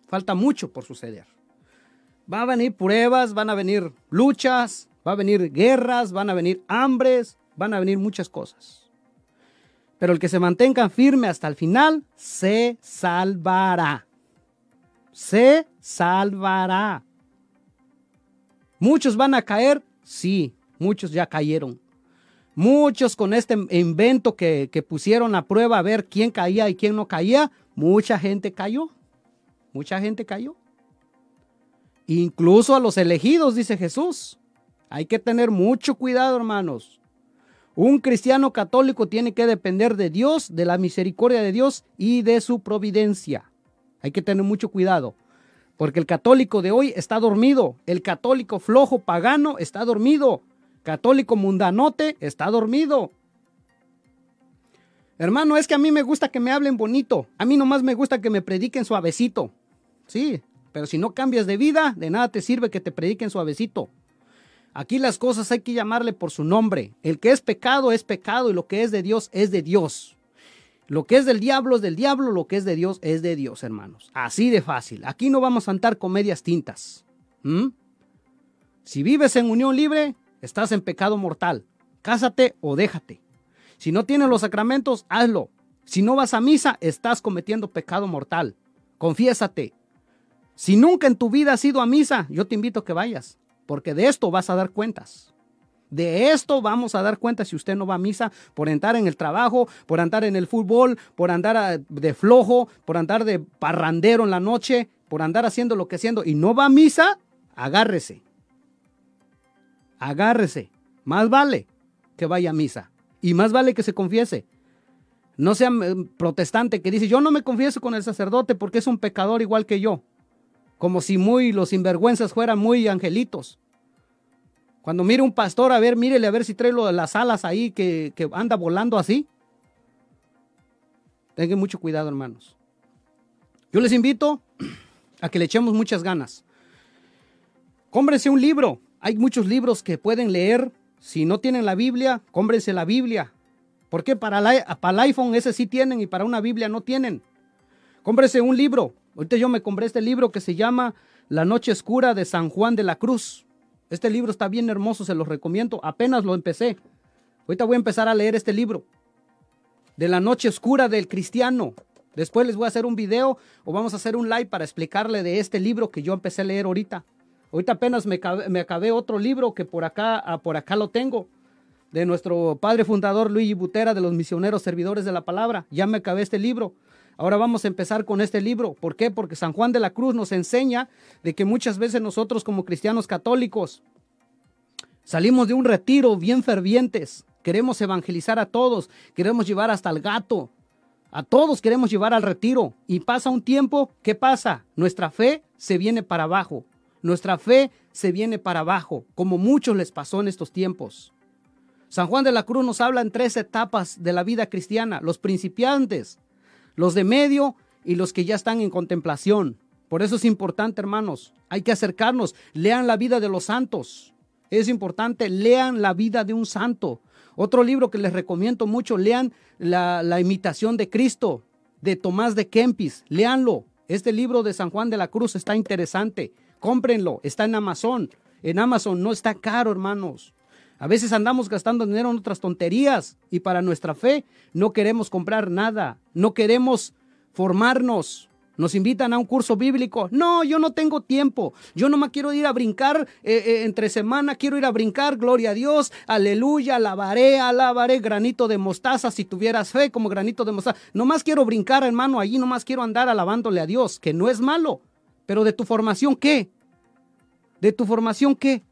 Falta mucho por suceder. Van a venir pruebas, van a venir luchas, va a venir guerras, van a venir hambres, van a venir muchas cosas. Pero el que se mantenga firme hasta el final, se salvará. Se salvará. Muchos van a caer, sí, muchos ya cayeron. Muchos con este invento que, pusieron a prueba a ver quién caía y quién no caía, mucha gente cayó. Mucha gente cayó. Incluso a los elegidos, dice Jesús. Hay que tener mucho cuidado, hermanos. Un cristiano católico tiene que depender de Dios, de la misericordia de Dios y de su providencia. Hay que tener mucho cuidado, porque el católico de hoy está dormido, el católico flojo pagano está dormido, católico mundanote está dormido. Hermano, es que a mí me gusta que me hablen bonito, a mí nomás me gusta que me prediquen suavecito. Sí, pero si no cambias de vida, de nada te sirve que te prediquen suavecito. Aquí las cosas hay que llamarle por su nombre. El que es pecado es pecado y lo que es de Dios es de Dios. Lo que es del diablo es del diablo, lo que es de Dios es de Dios, hermanos. Así de fácil. Aquí no vamos a andar con medias tintas. Si vives en unión libre, estás en pecado mortal. Cásate o déjate. Si no tienes los sacramentos, hazlo. Si no vas a misa, estás cometiendo pecado mortal. Confiésate. Si nunca en tu vida has ido a misa, yo te invito a que vayas, porque de esto vas a dar cuentas. De esto vamos a dar cuenta si usted no va a misa por andar en el trabajo, por andar en el fútbol, por andar ah, de flojo, por andar de parrandero en la noche, por andar haciendo lo que haciendo y no va a misa, agárrese. Agárrese. Más vale que vaya a misa y más vale que se confiese. No sea mm, protestante que dice, yo no me confieso con el sacerdote porque es un pecador igual que yo. Como si muy los sinvergüenzas fueran muy angelitos. Cuando mire un pastor, a ver, mírele a ver si trae las alas ahí que, anda volando así. Tengan mucho cuidado, hermanos. Yo les invito a que le echemos muchas ganas. Cómbrense un libro. Hay muchos libros que pueden leer. Si no tienen la Biblia, cómbrense la Biblia. ¿Por qué? Para, para el iPhone ese sí tienen y para una Biblia no tienen. Cómbrese un libro. Ahorita yo me compré este libro que se llama La Noche Oscura de San Juan de la Cruz. Este libro está bien hermoso, se los recomiendo. Apenas lo empecé. Ahorita voy a empezar a leer este libro. De la noche oscura del cristiano. Después les voy a hacer un video o vamos a hacer un live para explicarle de este libro que yo empecé a leer ahorita. Ahorita apenas me, acabé otro libro que por acá, ah, por acá lo tengo. De nuestro padre fundador Luigi Butera de los misioneros servidores de la palabra. Ya me acabé este libro. Ahora vamos a empezar con este libro. ¿Por qué? Porque San Juan de la Cruz nos enseña de que muchas veces nosotros como cristianos católicos salimos de un retiro bien fervientes. Queremos evangelizar a todos. Queremos llevar hasta el gato. A todos queremos llevar al retiro. Y pasa un tiempo, ¿qué pasa? Nuestra fe se viene para abajo. Nuestra fe se viene para abajo, como muchos les pasó en estos tiempos. San Juan de la Cruz nos habla en tres etapas de la vida cristiana. Los principiantes, los de medio y los que ya están en contemplación. Por eso es importante, hermanos, hay que acercarnos, lean la vida de los santos. Es importante, lean la vida de un santo. Otro libro que les recomiendo mucho, lean la, imitación de Cristo de Tomás de Kempis, leanlo. Este libro de San Juan de la Cruz está interesante. Cómprenlo, está en Amazon. En Amazon no está caro, hermanos. A veces andamos gastando dinero en otras tonterías y para nuestra fe no queremos comprar nada, no queremos formarnos. Nos invitan a un curso bíblico. No, yo no tengo tiempo. Yo no me quiero ir a brincar eh, eh, entre semana. Quiero ir a brincar. Gloria a Dios. Aleluya. Alabaré, alabaré. Granito de mostaza. Si tuvieras fe como granito de mostaza. Nomás quiero brincar, hermano. Allí nomás quiero andar alabándole a Dios. Que no es malo. Pero de tu formación, ¿qué? ¿De tu formación qué?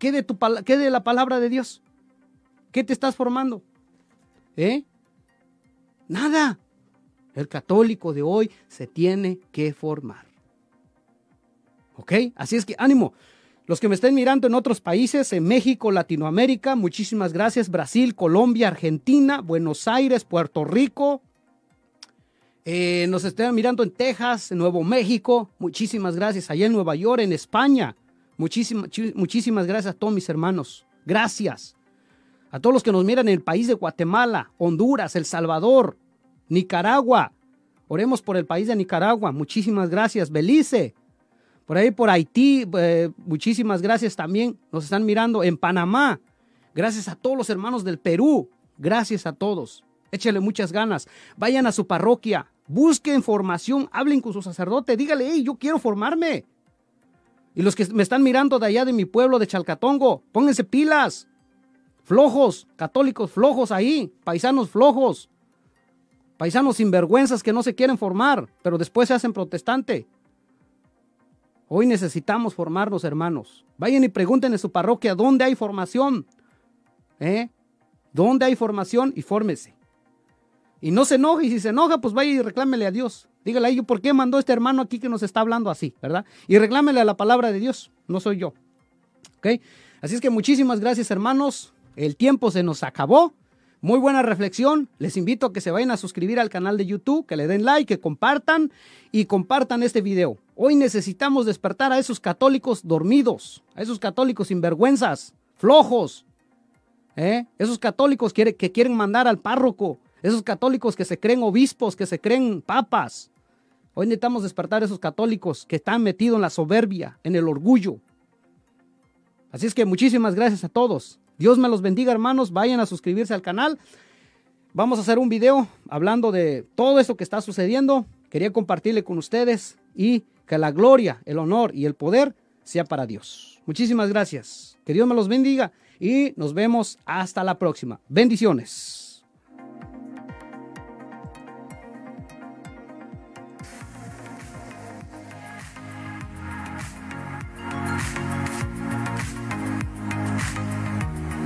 ¿Qué de, tu, qué de la palabra de Dios? ¿Qué te estás formando? ¿Eh? Nada. El católico de hoy se tiene que formar. ¿Ok? Así es que ánimo. Los que me estén mirando en otros países, en México, Latinoamérica, muchísimas gracias. Brasil, Colombia, Argentina, Buenos Aires, Puerto Rico. Eh, nos estén mirando en Texas, en Nuevo México. Muchísimas gracias. Allá en Nueva York, en España. Muchísimas, gracias a todos mis hermanos. Gracias. A todos los que nos miran en el país de Guatemala, Honduras, El Salvador, Nicaragua. Oremos por el país de Nicaragua. Muchísimas gracias. Belice. Por ahí por Haití. Eh, muchísimas gracias también. Nos están mirando en Panamá. Gracias a todos los hermanos del Perú. Gracias a todos. Échale muchas ganas. Vayan a su parroquia. Busquen formación. Hablen con su sacerdote. Dígale, hey, yo quiero formarme. Y los que me están mirando de allá de mi pueblo de Chalcatongo, pónganse pilas. Flojos, católicos flojos ahí, paisanos flojos. Paisanos sinvergüenzas que no se quieren formar, pero después se hacen protestante. Hoy necesitamos formarnos, hermanos. Vayan y pregunten en su parroquia dónde hay formación. ¿Eh? Donde hay formación, y fórmese. Y no se enoje, y si se enoja, pues vaya y reclámele a Dios. Dígale a ellos, ¿por qué mandó este hermano aquí que nos está hablando así? ¿Verdad? Y reclámele a la palabra de Dios, no soy yo. ¿Ok? Así es que muchísimas gracias, hermanos. El tiempo se nos acabó. Muy buena reflexión. Les invito a que se vayan a suscribir al canal de YouTube, que le den like, que compartan y compartan este video. Hoy necesitamos despertar a esos católicos dormidos, a esos católicos sinvergüenzas, flojos, ¿eh? esos católicos que, que quieren mandar al párroco, esos católicos que se creen obispos, que se creen papas. Hoy necesitamos despertar a esos católicos que están metidos en la soberbia, en el orgullo. Así es que muchísimas gracias a todos. Dios me los bendiga, hermanos. Vayan a suscribirse al canal. Vamos a hacer un video hablando de todo esto que está sucediendo. Quería compartirle con ustedes y que la gloria, el honor y el poder sea para Dios. Muchísimas gracias. Que Dios me los bendiga y nos vemos hasta la próxima. Bendiciones.